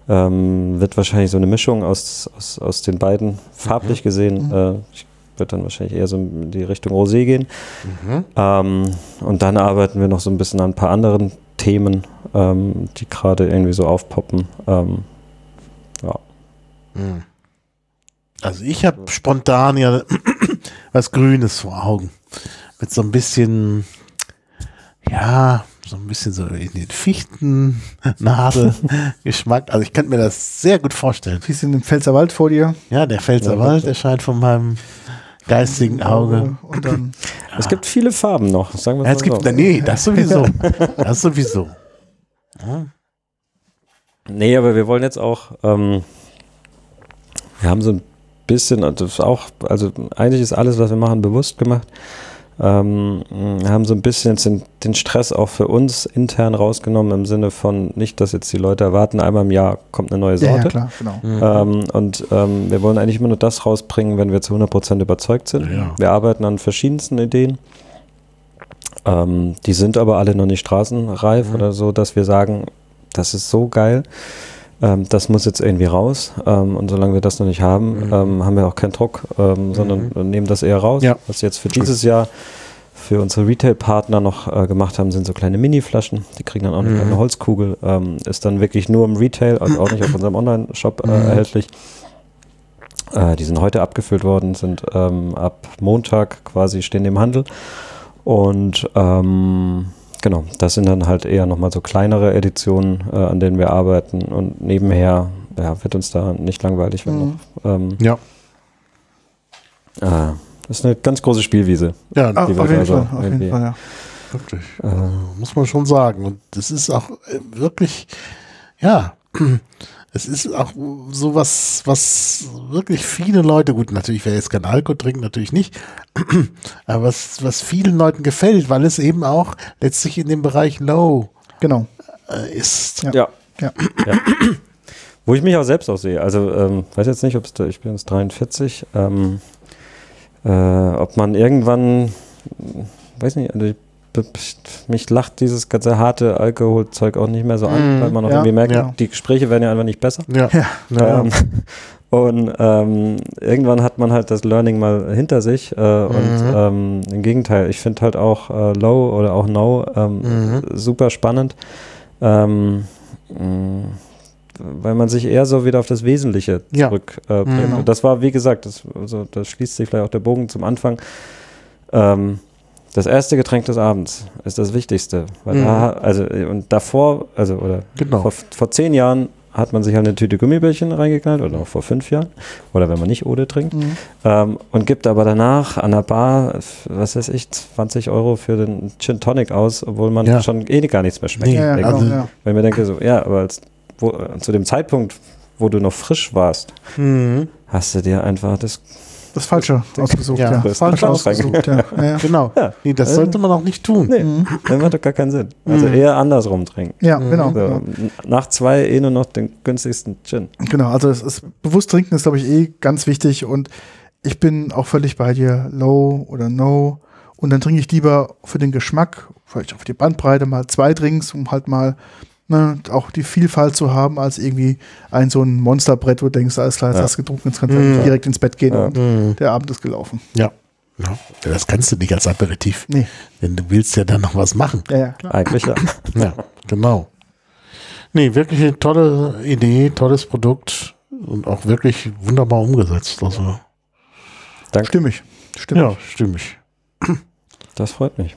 ähm, wird wahrscheinlich so eine Mischung aus, aus, aus den beiden farblich gesehen. Mhm. Äh, ich wird dann wahrscheinlich eher so in die Richtung Rosé gehen. Mhm. Ähm, und dann arbeiten wir noch so ein bisschen an ein paar anderen Themen, ähm, die gerade irgendwie so aufpoppen. Ähm, ja. Hm. Also ich habe spontan ja was Grünes vor Augen. Mit so ein bisschen, ja, so ein bisschen so in den Fichten-Nadel-Geschmack. Also ich könnte mir das sehr gut vorstellen. Siehst du den Pfälzerwald vor dir? Ja, der Pfälzerwald erscheint von meinem geistigen Auge. Und dann, Es gibt viele Farben noch, sagen wir Ja, mal es gibt, so. nee, das sowieso. Das sowieso. Nee, aber wir wollen jetzt auch, ähm, wir haben so ein bisschen, das ist auch, also eigentlich ist alles, was wir machen, bewusst gemacht. Ähm, wir haben so ein bisschen jetzt den, den Stress auch für uns intern rausgenommen, im Sinne von nicht, dass jetzt die Leute erwarten, einmal im Jahr kommt eine neue ja, Sorte. ja, klar, genau. Ähm, und ähm, wir wollen eigentlich immer nur das rausbringen, wenn wir zu 100% überzeugt sind. Ja. Wir arbeiten an verschiedensten Ideen. Ähm, die sind aber alle noch nicht straßenreif Mhm. oder so, dass wir sagen, das ist so geil. Ähm, das muss jetzt irgendwie raus. Ähm, und solange wir das noch nicht haben, Mhm. ähm, haben wir auch keinen Druck, ähm, sondern nehmen das eher raus. Ja. Was wir jetzt für dieses Jahr für unsere Retail-Partner noch äh, gemacht haben, sind so kleine Mini-Flaschen. Die kriegen dann auch eine Mhm. kleine Holzkugel. Ähm, ist dann wirklich nur im Retail, also auch nicht auf unserem Online-Shop äh, Mhm. erhältlich. Äh, die sind heute abgefüllt worden, sind ähm, ab Montag quasi stehen im Handel. Und ähm, genau, das sind dann halt eher nochmal so kleinere Editionen, äh, an denen wir arbeiten. Und nebenher ja, wird uns da nicht langweilig, wenn Mhm. noch. Ähm, Ja. ah, das ist eine ganz große Spielwiese. Ja, Die auf jeden also Fall, auf jeden Fall, ja. wirklich. Äh, Äh, muss man schon sagen. Und das ist auch äh, wirklich, ja, es ist auch sowas, was wirklich viele Leute, gut, natürlich, wer jetzt kein Alkohol trinkt, natürlich nicht, aber was, was vielen Leuten gefällt, weil es eben auch letztlich in dem Bereich Low Genau. äh, ist. Ja. ja. Ja. ja. Wo ich mich auch selbst auch sehe. Also, ähm, weiß jetzt nicht, ob es, ich bin jetzt 43, ähm, äh, ob man irgendwann, weiß nicht, also ich, mich lacht dieses ganze harte Alkoholzeug auch nicht mehr so an, Mhm, weil man auch ja, irgendwie merkt, ja. die Gespräche werden ja einfach nicht besser. Ja, Ja. Ähm, und ähm, irgendwann hat man halt das Learning mal hinter sich äh, und Mhm. ähm, im Gegenteil, ich finde halt auch äh, Low oder auch No ähm, Mhm. super spannend, ähm, mh, weil man sich eher so wieder auf das Wesentliche Ja. zurück äh. Mhm. Und das war, wie gesagt, das, also, das schließt sich vielleicht auch der Bogen zum Anfang. Ähm, das erste Getränk des Abends ist das Wichtigste. Weil Mhm. da, also, und davor, also, oder Genau. vor, vor zehn Jahren hat man sich halt eine Tüte Gummibärchen reingeknallt oder auch vor fünf Jahren oder wenn man nicht Ode trinkt Mhm. ähm, und gibt aber danach an der Bar, was weiß ich, 20 Euro für den Gin Tonic aus, obwohl man Ja. schon eh gar nichts mehr schmeckt. Nee, Ja, ja, genau, also- ja. Weil ich mir denke so, ja, aber als, wo, zu dem Zeitpunkt, wo du noch frisch warst, Mhm. hast du dir einfach das, Das Falsche ausgesucht, Ja, ja. das Falsch Falsche ausgesucht, ja. ja. Genau. Ja. Nee, das sollte man auch nicht tun. nee, Mhm. das macht doch gar keinen Sinn. Also eher andersrum trinken. Ja, genau. So, Nach zwei eh nur noch den günstigsten Gin. Genau, also es ist, bewusst trinken ist, glaube ich, eh ganz wichtig und ich bin auch völlig bei dir, low oder no. Und dann trinke ich lieber für den Geschmack, vielleicht auch für die Bandbreite mal zwei Drinks, um halt mal ne, auch die Vielfalt zu haben, als irgendwie ein so ein Monsterbrett, wo du denkst, alles klar, jetzt Ja. hast du getrunken, jetzt kannst du eigentlich direkt ins Bett gehen Ja. und Mhm. der Abend ist gelaufen. Ja. ja. Das kannst du nicht als Aperitif. Nee, Denn du willst ja dann noch was machen. ja, ja, klar. Eigentlich ja. Ja, genau. Nee, wirklich eine tolle Idee, tolles Produkt und auch wirklich wunderbar umgesetzt. Also, Danke. Stimmig. Stimmig. ja, stimmig. Das freut mich.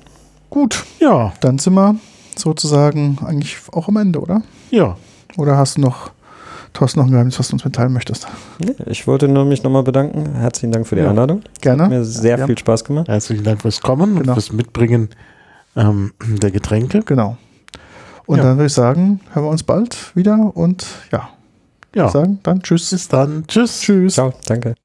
Gut, Ja, dann sind wir sozusagen eigentlich auch am Ende, oder? ja. Oder hast du noch, Thorsten, noch ein Geheimnis, was du uns mitteilen möchtest? Nee, ich wollte nur mich nochmal bedanken. Herzlichen Dank für die Ja. Einladung. Gerne. Hat mir sehr Ja. viel Spaß gemacht. Herzlichen Dank fürs Kommen Genau. und fürs Mitbringen ähm, der Getränke. Genau. Und Ja. dann würde ich sagen, hören wir uns bald wieder und ja, Ja, sagen dann Tschüss. bis dann. Tschüss. Tschüss. Ciao, danke.